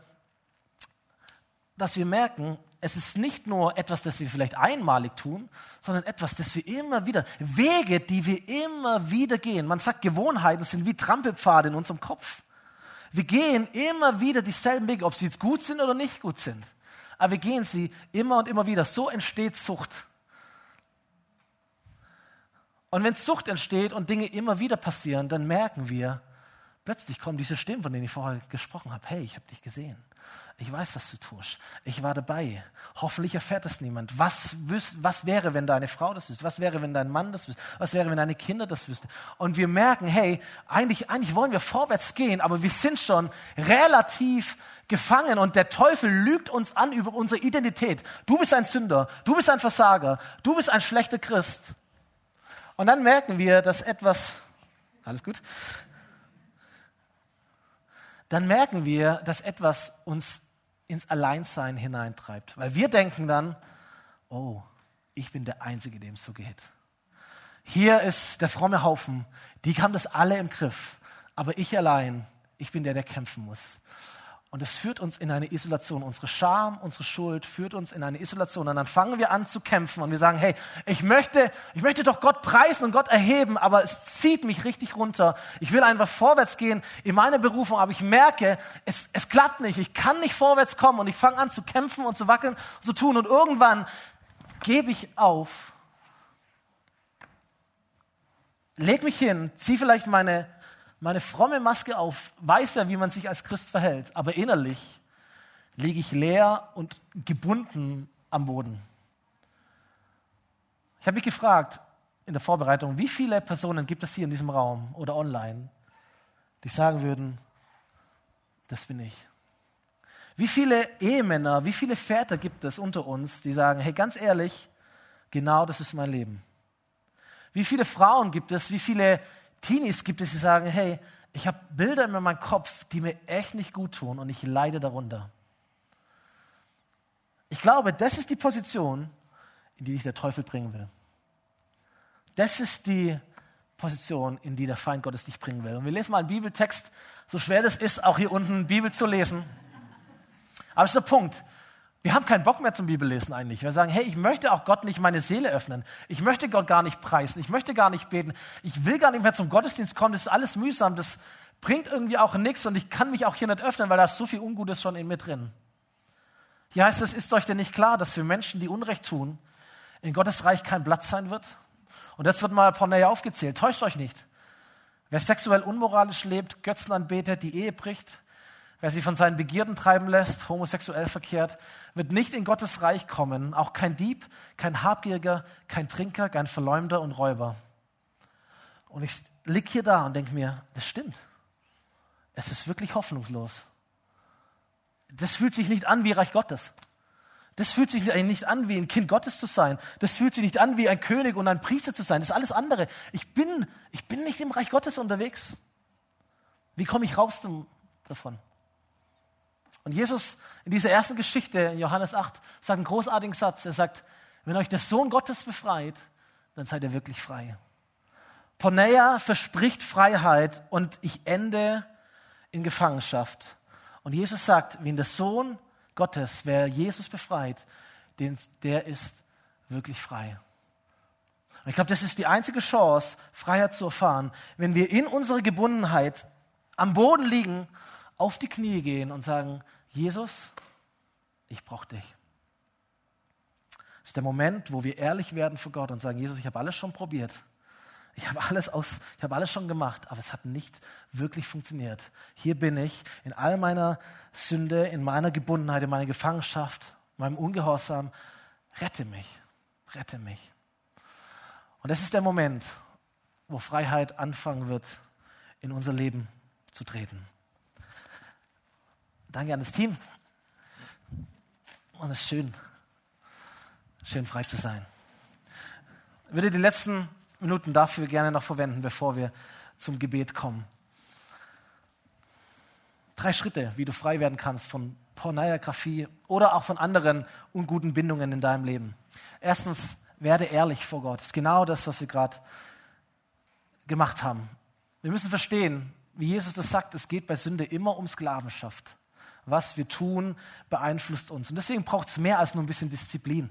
dass wir merken, es ist nicht nur etwas, das wir vielleicht einmalig tun, sondern etwas, das wir immer wieder, Wege, die wir immer wieder gehen. Man sagt, Gewohnheiten sind wie Trampelpfade in unserem Kopf. Wir gehen immer wieder dieselben Wege, ob sie jetzt gut sind oder nicht gut sind. Aber wir gehen sie immer und immer wieder. So entsteht Sucht. Und wenn Sucht entsteht und Dinge immer wieder passieren, dann merken wir, plötzlich kommen diese Stimmen, von denen ich vorher gesprochen habe. Hey, ich habe dich gesehen. Ich weiß, was du tust. Ich war dabei. Hoffentlich erfährt das niemand. Was, wüs, was wäre, wenn deine Frau das wüsste? Was wäre, wenn dein Mann das wüsste? Was wäre, wenn deine Kinder das wüssten? Und wir merken, hey, eigentlich, eigentlich wollen wir vorwärts gehen, aber wir sind schon relativ gefangen und der Teufel lügt uns an über unsere Identität. Du bist ein Sünder. Du bist ein Versager. Du bist ein schlechter Christ. Und dann merken wir, dass etwas, alles gut, dann merken wir, dass etwas uns ins Alleinsein hineintreibt. Weil wir denken dann, oh, ich bin der Einzige, dem es so geht. Hier ist der fromme Haufen, die haben das alle im Griff. Aber ich allein, ich bin der, der kämpfen muss. Und es führt uns in eine Isolation. Unsere Scham, unsere Schuld führt uns in eine Isolation. Und dann fangen wir an zu kämpfen und wir sagen, hey, ich möchte, ich möchte doch Gott preisen und Gott erheben, aber es zieht mich richtig runter. Ich will einfach vorwärts gehen in meiner Berufung, aber ich merke, es, es klappt nicht. Ich kann nicht vorwärts kommen und ich fange an zu kämpfen und zu wackeln und zu tun. Und irgendwann gebe ich auf, leg mich hin, zieh vielleicht meine meine fromme Maske auf, weiß ja, wie man sich als Christ verhält, aber innerlich liege ich leer und gebunden am Boden. Ich habe mich gefragt in der Vorbereitung, wie viele Personen gibt es hier in diesem Raum oder online, die sagen würden, das bin ich. Wie viele Ehemänner, wie viele Väter gibt es unter uns, die sagen, hey, ganz ehrlich, genau das ist mein Leben. Wie viele Frauen gibt es, wie viele Teenies gibt es, die sagen, hey, ich habe Bilder in meinem Kopf, die mir echt nicht gut tun und ich leide darunter. Ich glaube, das ist die Position, in die dich der Teufel bringen will. Das ist die Position, in die der Feind Gottes dich bringen will. Und wir lesen mal einen Bibeltext, so schwer das ist, auch hier unten Bibel zu lesen. Aber das ist der Punkt. Wir haben keinen Bock mehr zum Bibellesen eigentlich. Wir sagen, hey, ich möchte auch Gott nicht meine Seele öffnen. Ich möchte Gott gar nicht preisen. Ich möchte gar nicht beten. Ich will gar nicht mehr zum Gottesdienst kommen. Das ist alles mühsam. Das bringt irgendwie auch nichts und ich kann mich auch hier nicht öffnen, weil da ist so viel Ungutes schon in mir drin. Hier heißt es, ist euch denn nicht klar, dass für Menschen, die Unrecht tun, in Gottes Reich kein Platz sein wird? Und das wird mal Porneia aufgezählt. Täuscht euch nicht. Wer sexuell unmoralisch lebt, Götzen anbetet, die Ehe bricht, Wer sich von seinen Begierden treiben lässt, homosexuell verkehrt, wird nicht in Gottes Reich kommen. Auch kein Dieb, kein Habgieriger, kein Trinker, kein Verleumder und Räuber. Und ich lieg hier da und denke mir, das stimmt. Es ist wirklich hoffnungslos. Das fühlt sich nicht an wie Reich Gottes. Das fühlt sich nicht an wie ein Kind Gottes zu sein. Das fühlt sich nicht an wie ein König und ein Priester zu sein. Das ist alles andere. Ich bin, ich bin nicht im Reich Gottes unterwegs. Wie komme ich raus davon? Und Jesus in dieser ersten Geschichte in Johannes 8 sagt einen großartigen Satz. Er sagt, wenn euch der Sohn Gottes befreit, dann seid ihr wirklich frei. Porneia verspricht Freiheit und ich ende in Gefangenschaft. Und Jesus sagt, wenn der Sohn Gottes, wer Jesus befreit, den, der ist wirklich frei. Und ich glaube, das ist die einzige Chance, Freiheit zu erfahren, wenn wir in unserer Gebundenheit am Boden liegen auf die Knie gehen und sagen, Jesus, ich brauche dich. Das ist der Moment, wo wir ehrlich werden vor Gott und sagen, Jesus, ich habe alles schon probiert. Ich habe alles, aus, ich habe alles schon gemacht, aber es hat nicht wirklich funktioniert. Hier bin ich in all meiner Sünde, in meiner Gebundenheit, in meiner Gefangenschaft, meinem Ungehorsam. Rette mich, rette mich. Und das ist der Moment, wo Freiheit anfangen wird, in unser Leben zu treten. Danke an das Team. Und es ist schön, schön frei zu sein. Ich würde die letzten Minuten dafür gerne noch verwenden, bevor wir zum Gebet kommen. Drei Schritte, wie du frei werden kannst von Pornografie oder auch von anderen unguten Bindungen in deinem Leben. Erstens, werde ehrlich vor Gott. Das ist genau das, was wir gerade gemacht haben. Wir müssen verstehen, wie Jesus das sagt, es geht bei Sünde immer um Sklavenschaft was wir tun, beeinflusst uns. Und deswegen braucht es mehr als nur ein bisschen Disziplin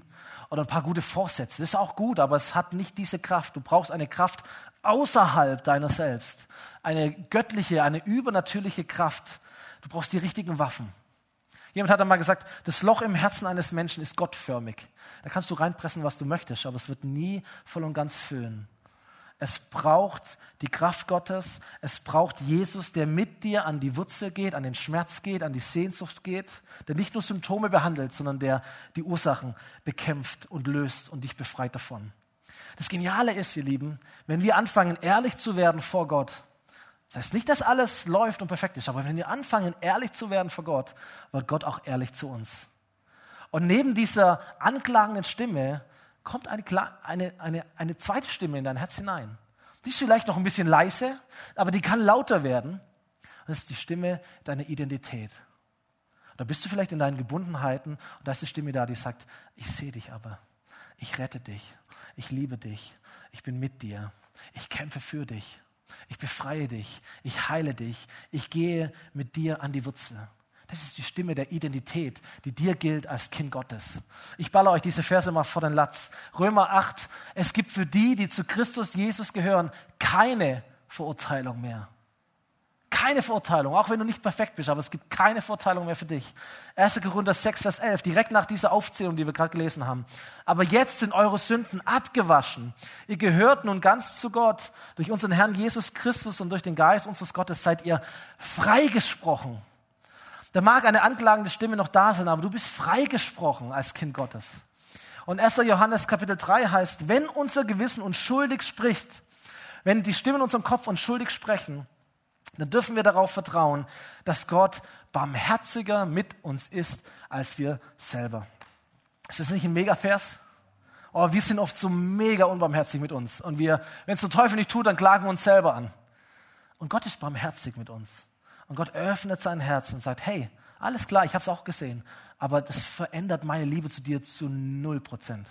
oder ein paar gute Vorsätze. Das ist auch gut, aber es hat nicht diese Kraft. Du brauchst eine Kraft außerhalb deiner selbst. Eine göttliche, eine übernatürliche Kraft. Du brauchst die richtigen Waffen. Jemand hat einmal gesagt, das Loch im Herzen eines Menschen ist gottförmig. Da kannst du reinpressen, was du möchtest, aber es wird nie voll und ganz füllen. Es braucht die Kraft Gottes. Es braucht Jesus, der mit dir an die Wurzel geht, an den Schmerz geht, an die Sehnsucht geht, der nicht nur Symptome behandelt, sondern der die Ursachen bekämpft und löst und dich befreit davon. Das Geniale ist, ihr Lieben, wenn wir anfangen, ehrlich zu werden vor Gott, das heißt nicht, dass alles läuft und perfekt ist, aber wenn wir anfangen, ehrlich zu werden vor Gott, wird Gott auch ehrlich zu uns. Und neben dieser anklagenden Stimme kommt eine, eine, eine, eine zweite Stimme in dein Herz hinein. Die ist vielleicht noch ein bisschen leise, aber die kann lauter werden. Das ist die Stimme deiner Identität. Da bist du vielleicht in deinen Gebundenheiten und da ist die Stimme da, die sagt, ich sehe dich aber, ich rette dich, ich liebe dich, ich bin mit dir, ich kämpfe für dich, ich befreie dich, ich heile dich, ich gehe mit dir an die Wurzel. Das ist die Stimme der Identität, die dir gilt als Kind Gottes. Ich baller euch diese Verse mal vor den Latz. Römer 8. Es gibt für die, die zu Christus Jesus gehören, keine Verurteilung mehr. Keine Verurteilung, auch wenn du nicht perfekt bist, aber es gibt keine Verurteilung mehr für dich. 1. Korinther 6, Vers 11, direkt nach dieser Aufzählung, die wir gerade gelesen haben. Aber jetzt sind eure Sünden abgewaschen. Ihr gehört nun ganz zu Gott. Durch unseren Herrn Jesus Christus und durch den Geist unseres Gottes seid ihr freigesprochen da mag eine anklagende Stimme noch da sein, aber du bist freigesprochen als Kind Gottes. Und 1. Johannes Kapitel 3 heißt, wenn unser Gewissen uns schuldig spricht, wenn die Stimmen in unserem Kopf uns schuldig sprechen, dann dürfen wir darauf vertrauen, dass Gott barmherziger mit uns ist als wir selber. Ist das nicht ein Megavers? Oh, wir sind oft so mega unbarmherzig mit uns. Und wir, wenn es der Teufel nicht tut, dann klagen wir uns selber an. Und Gott ist barmherzig mit uns. Und Gott öffnet sein Herz und sagt, hey, alles klar, ich habe es auch gesehen, aber das verändert meine Liebe zu dir zu null Prozent.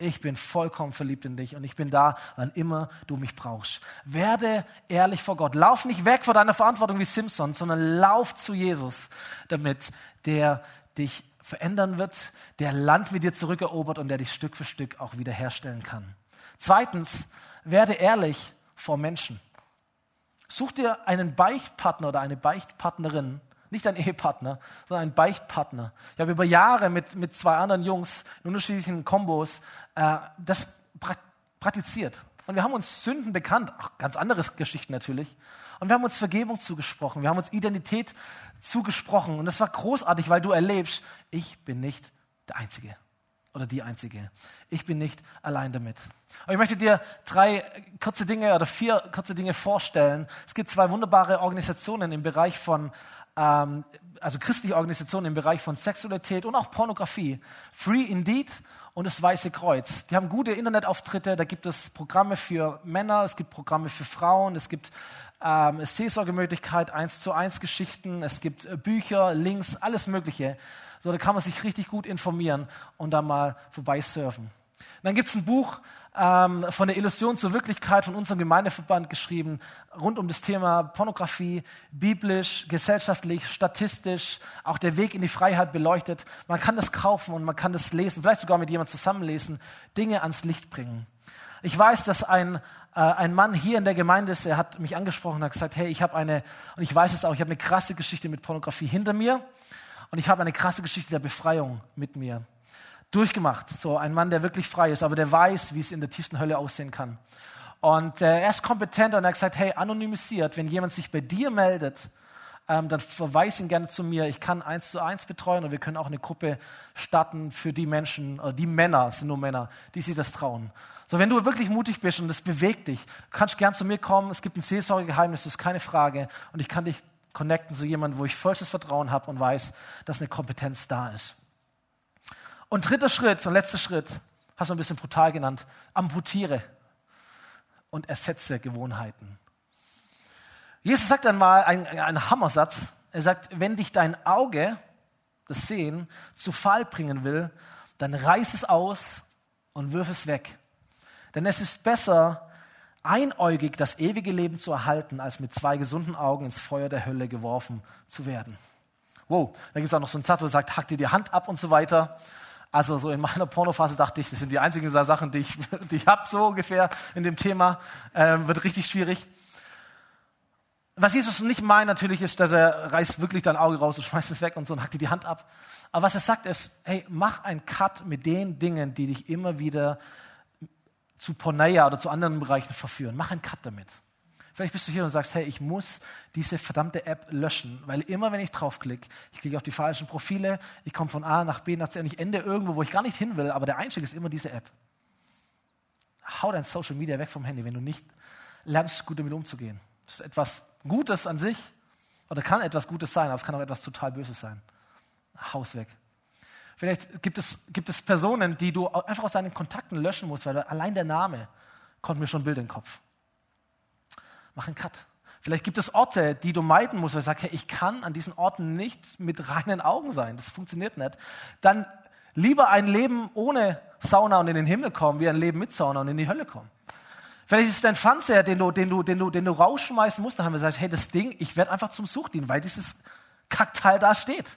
Ich bin vollkommen verliebt in dich und ich bin da, wann immer du mich brauchst. Werde ehrlich vor Gott. Lauf nicht weg vor deiner Verantwortung wie Simpson, sondern lauf zu Jesus, damit der dich verändern wird, der Land mit dir zurückerobert und der dich Stück für Stück auch wiederherstellen kann. Zweitens, werde ehrlich vor Menschen. Such dir einen Beichtpartner oder eine Beichtpartnerin, nicht ein Ehepartner, sondern einen Beichtpartner. Ich habe über Jahre mit, mit zwei anderen Jungs in unterschiedlichen Kombos äh, das praktiziert. Und wir haben uns Sünden bekannt, auch ganz andere Geschichten natürlich. Und wir haben uns Vergebung zugesprochen, wir haben uns Identität zugesprochen. Und das war großartig, weil du erlebst, ich bin nicht der Einzige oder die Einzige. Ich bin nicht allein damit. Aber ich möchte dir drei kurze Dinge oder vier kurze Dinge vorstellen. Es gibt zwei wunderbare Organisationen im Bereich von, ähm, also christliche Organisationen im Bereich von Sexualität und auch Pornografie. Free Indeed und das Weiße Kreuz. Die haben gute Internetauftritte, da gibt es Programme für Männer, es gibt Programme für Frauen, es gibt ähm, Seelsorgemöglichkeit, eins zu eins Geschichten, es gibt äh, Bücher, Links, alles Mögliche. So, da kann man sich richtig gut informieren und da mal vorbeisurfen. Und dann gibt es ein Buch ähm, von der Illusion zur Wirklichkeit von unserem Gemeindeverband geschrieben, rund um das Thema Pornografie, biblisch, gesellschaftlich, statistisch, auch der Weg in die Freiheit beleuchtet. Man kann das kaufen und man kann das lesen, vielleicht sogar mit jemandem zusammenlesen, Dinge ans Licht bringen. Ich weiß, dass ein, ein Mann hier in der Gemeinde ist, er hat mich angesprochen und hat gesagt, hey, ich habe eine, und ich weiß es auch, ich habe eine krasse Geschichte mit Pornografie hinter mir. Und ich habe eine krasse Geschichte der Befreiung mit mir durchgemacht. So ein Mann, der wirklich frei ist, aber der weiß, wie es in der tiefsten Hölle aussehen kann. Und äh, er ist kompetent und er hat gesagt, hey, anonymisiert, wenn jemand sich bei dir meldet, ähm, dann verweis ihn gerne zu mir. Ich kann eins zu eins betreuen und wir können auch eine Gruppe starten für die Menschen, oder die Männer, es sind nur Männer, die sich das trauen. So, wenn du wirklich mutig bist und das bewegt dich, kannst gern zu mir kommen. Es gibt ein Seelsorgegeheimnis, das ist keine Frage. Und ich kann dich connecten zu jemandem, wo ich vollstes Vertrauen habe und weiß, dass eine Kompetenz da ist. Und dritter Schritt und letzter Schritt, hast du ein bisschen brutal genannt, amputiere und ersetze Gewohnheiten. Jesus sagt einmal einen, einen Hammersatz. Er sagt, wenn dich dein Auge, das Sehen, zu Fall bringen will, dann reiß es aus und wirf es weg. Denn es ist besser, einäugig das ewige Leben zu erhalten, als mit zwei gesunden Augen ins Feuer der Hölle geworfen zu werden. Wow, da gibt es auch noch so einen Satz, wo er sagt, hack dir die Hand ab und so weiter. Also so in meiner Pornophase dachte ich, das sind die einzigen Sachen, die ich, die ich habe, so ungefähr in dem Thema. Ähm, wird richtig schwierig. Was Jesus nicht meint natürlich ist, dass er reißt wirklich dein Auge raus und schmeißt es weg und so und hackt dir die Hand ab. Aber was er sagt ist, hey, mach einen Cut mit den Dingen, die dich immer wieder zu Porneia oder zu anderen Bereichen verführen. Mach einen Cut damit. Vielleicht bist du hier und sagst, hey, ich muss diese verdammte App löschen, weil immer wenn ich draufklicke, ich klicke auf die falschen Profile, ich komme von A nach B nach C und ich ende irgendwo, wo ich gar nicht hin will, aber der Einstieg ist immer diese App. Hau dein Social Media weg vom Handy, wenn du nicht lernst, gut damit umzugehen. Das ist etwas Gutes an sich oder kann etwas Gutes sein, aber es kann auch etwas total Böses sein. Haus weg. Vielleicht gibt es, gibt es Personen, die du einfach aus deinen Kontakten löschen musst, weil allein der Name kommt mir schon Bild in den Kopf. Mach einen Cut. Vielleicht gibt es Orte, die du meiden musst, weil du sagst, hey, ich kann an diesen Orten nicht mit reinen Augen sein. Das funktioniert nicht. Dann lieber ein Leben ohne Sauna und in den Himmel kommen, wie ein Leben mit Sauna und in die Hölle kommen. Vielleicht ist es dein Fernseher, den du, den du, den du, den du rausschmeißen musst. Dann haben wir gesagt, hey, das Ding, ich werde einfach zum Suchdienst, weil dieses Kackteil da steht.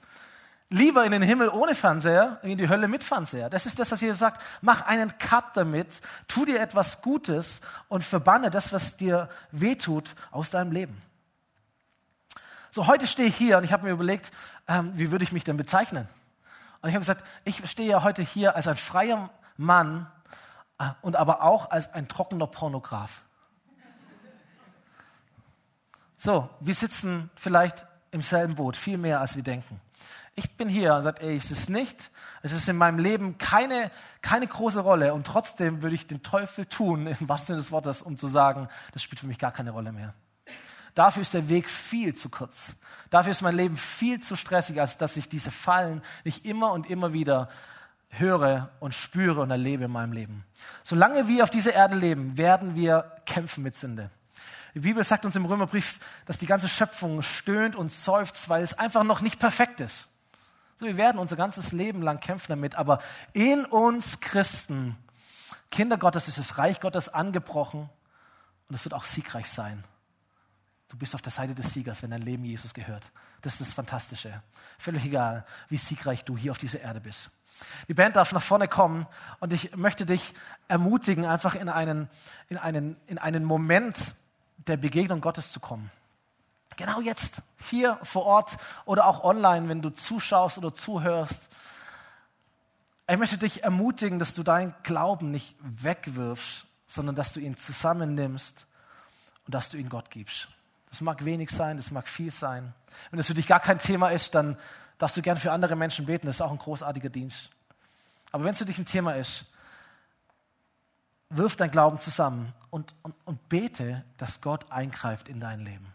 Lieber in den Himmel ohne Fernseher, in die Hölle mit Fernseher. Das ist das, was Jesus sagt. Mach einen Cut damit, tu dir etwas Gutes und verbanne das, was dir wehtut, aus deinem Leben. So, heute stehe ich hier und ich habe mir überlegt, ähm, wie würde ich mich denn bezeichnen? Und ich habe gesagt, ich stehe ja heute hier als ein freier Mann äh, und aber auch als ein trockener Pornograf. So, wir sitzen vielleicht im selben Boot, viel mehr als wir denken. Ich bin hier und sage, ey, es ist nicht, es ist in meinem Leben keine, keine große Rolle und trotzdem würde ich den Teufel tun, im wahrsten Sinne des Wortes, um zu sagen, das spielt für mich gar keine Rolle mehr. Dafür ist der Weg viel zu kurz. Dafür ist mein Leben viel zu stressig, als dass ich diese Fallen nicht immer und immer wieder höre und spüre und erlebe in meinem Leben. Solange wir auf dieser Erde leben, werden wir kämpfen mit Sünde. Die Bibel sagt uns im Römerbrief, dass die ganze Schöpfung stöhnt und seufzt, weil es einfach noch nicht perfekt ist. So, wir werden unser ganzes Leben lang kämpfen damit, aber in uns Christen, Kinder Gottes, ist das Reich Gottes angebrochen und es wird auch siegreich sein. Du bist auf der Seite des Siegers, wenn dein Leben Jesus gehört. Das ist das Fantastische. Völlig egal, wie siegreich du hier auf dieser Erde bist. Die Band darf nach vorne kommen und ich möchte dich ermutigen, einfach in einen, in einen, in einen Moment der Begegnung Gottes zu kommen. Genau jetzt, hier vor Ort oder auch online, wenn du zuschaust oder zuhörst. Ich möchte dich ermutigen, dass du deinen Glauben nicht wegwirfst, sondern dass du ihn zusammennimmst und dass du ihn Gott gibst. Das mag wenig sein, das mag viel sein. Wenn es für dich gar kein Thema ist, dann darfst du gern für andere Menschen beten. Das ist auch ein großartiger Dienst. Aber wenn es für dich ein Thema ist, wirf dein Glauben zusammen und, und, und bete, dass Gott eingreift in dein Leben.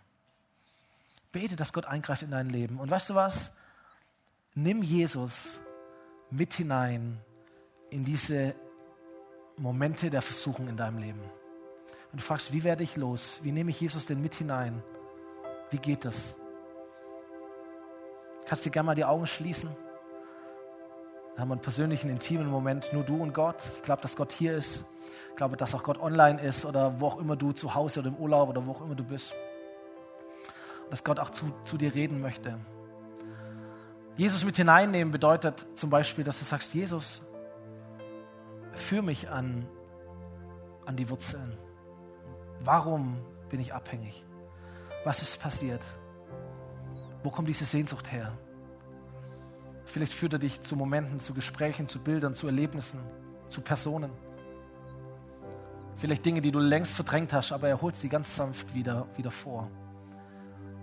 Bete, dass Gott eingreift in dein Leben. Und weißt du was? Nimm Jesus mit hinein in diese Momente der Versuchung in deinem Leben. Und du fragst, wie werde ich los? Wie nehme ich Jesus denn mit hinein? Wie geht das? Kannst du dir gerne mal die Augen schließen? Da haben wir einen persönlichen, intimen Moment, nur du und Gott. Ich glaube, dass Gott hier ist. Ich glaube, dass auch Gott online ist oder wo auch immer du zu Hause oder im Urlaub oder wo auch immer du bist dass Gott auch zu, zu dir reden möchte. Jesus mit hineinnehmen bedeutet zum Beispiel, dass du sagst, Jesus, führ mich an, an die Wurzeln. Warum bin ich abhängig? Was ist passiert? Wo kommt diese Sehnsucht her? Vielleicht führt er dich zu Momenten, zu Gesprächen, zu Bildern, zu Erlebnissen, zu Personen. Vielleicht Dinge, die du längst verdrängt hast, aber er holt sie ganz sanft wieder, wieder vor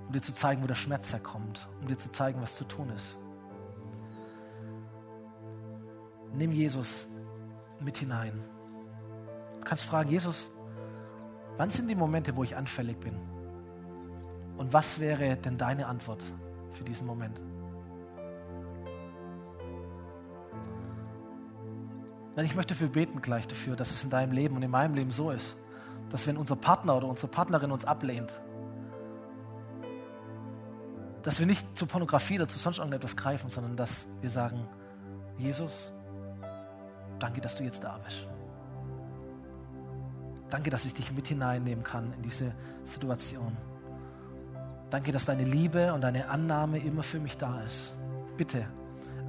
um dir zu zeigen, wo der Schmerz herkommt, um dir zu zeigen, was zu tun ist. Nimm Jesus mit hinein. Du kannst fragen, Jesus, wann sind die Momente, wo ich anfällig bin? Und was wäre denn deine Antwort für diesen Moment? Weil ich möchte für beten gleich dafür, dass es in deinem Leben und in meinem Leben so ist, dass wenn unser Partner oder unsere Partnerin uns ablehnt, dass wir nicht zur Pornografie oder zu sonst irgendetwas greifen, sondern dass wir sagen, Jesus, danke, dass du jetzt da bist. Danke, dass ich dich mit hineinnehmen kann in diese Situation. Danke, dass deine Liebe und deine Annahme immer für mich da ist. Bitte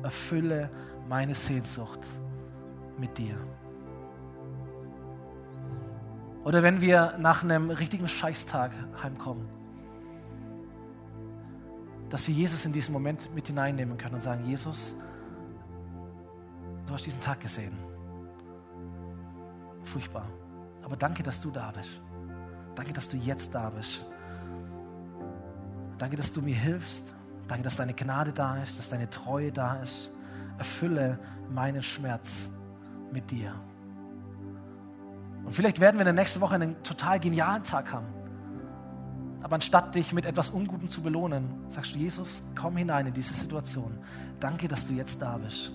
erfülle meine Sehnsucht mit dir. Oder wenn wir nach einem richtigen Scheißtag heimkommen dass wir Jesus in diesen Moment mit hineinnehmen können und sagen, Jesus, du hast diesen Tag gesehen. Furchtbar. Aber danke, dass du da bist. Danke, dass du jetzt da bist. Danke, dass du mir hilfst. Danke, dass deine Gnade da ist, dass deine Treue da ist. Erfülle meinen Schmerz mit dir. Und vielleicht werden wir in der nächsten Woche einen total genialen Tag haben. Aber anstatt dich mit etwas Ungutem zu belohnen, sagst du, Jesus, komm hinein in diese Situation. Danke, dass du jetzt da bist.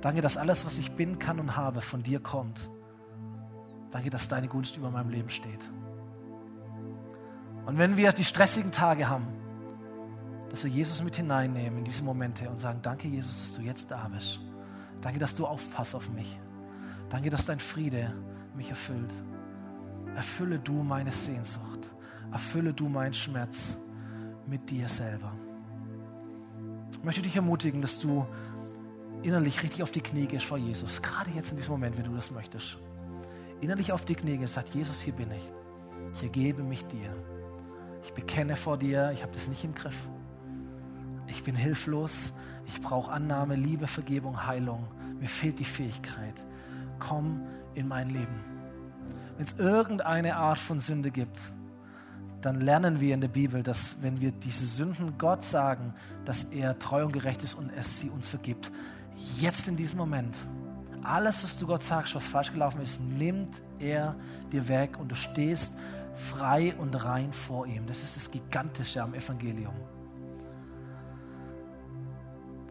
Danke, dass alles, was ich bin, kann und habe, von dir kommt. Danke, dass deine Gunst über meinem Leben steht. Und wenn wir die stressigen Tage haben, dass wir Jesus mit hineinnehmen in diese Momente und sagen, danke Jesus, dass du jetzt da bist. Danke, dass du aufpasst auf mich. Danke, dass dein Friede mich erfüllt. Erfülle du meine Sehnsucht. Erfülle du meinen Schmerz mit dir selber. Ich möchte dich ermutigen, dass du innerlich richtig auf die Knie gehst vor Jesus. Gerade jetzt in diesem Moment, wenn du das möchtest. Innerlich auf die Knie gehst, sagt Jesus, hier bin ich. Ich ergebe mich dir. Ich bekenne vor dir, ich habe das nicht im Griff. Ich bin hilflos. Ich brauche Annahme, Liebe, Vergebung, Heilung. Mir fehlt die Fähigkeit. Komm in mein Leben. Wenn es irgendeine Art von Sünde gibt, dann lernen wir in der Bibel, dass wenn wir diese Sünden Gott sagen, dass er treu und gerecht ist und es sie uns vergibt. Jetzt in diesem Moment, alles, was du Gott sagst, was falsch gelaufen ist, nimmt er dir weg und du stehst frei und rein vor ihm. Das ist das Gigantische am Evangelium.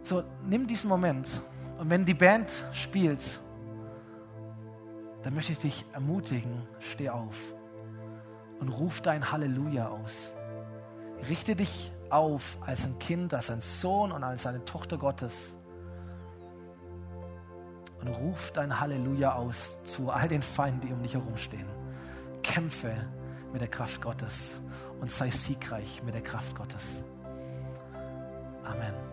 So, nimm diesen Moment und wenn die Band spielt, dann möchte ich dich ermutigen, steh auf und ruf dein Halleluja aus. Richte dich auf als ein Kind, als ein Sohn und als eine Tochter Gottes. Und ruf dein Halleluja aus zu all den Feinden, die um dich herumstehen. Kämpfe mit der Kraft Gottes und sei siegreich mit der Kraft Gottes. Amen.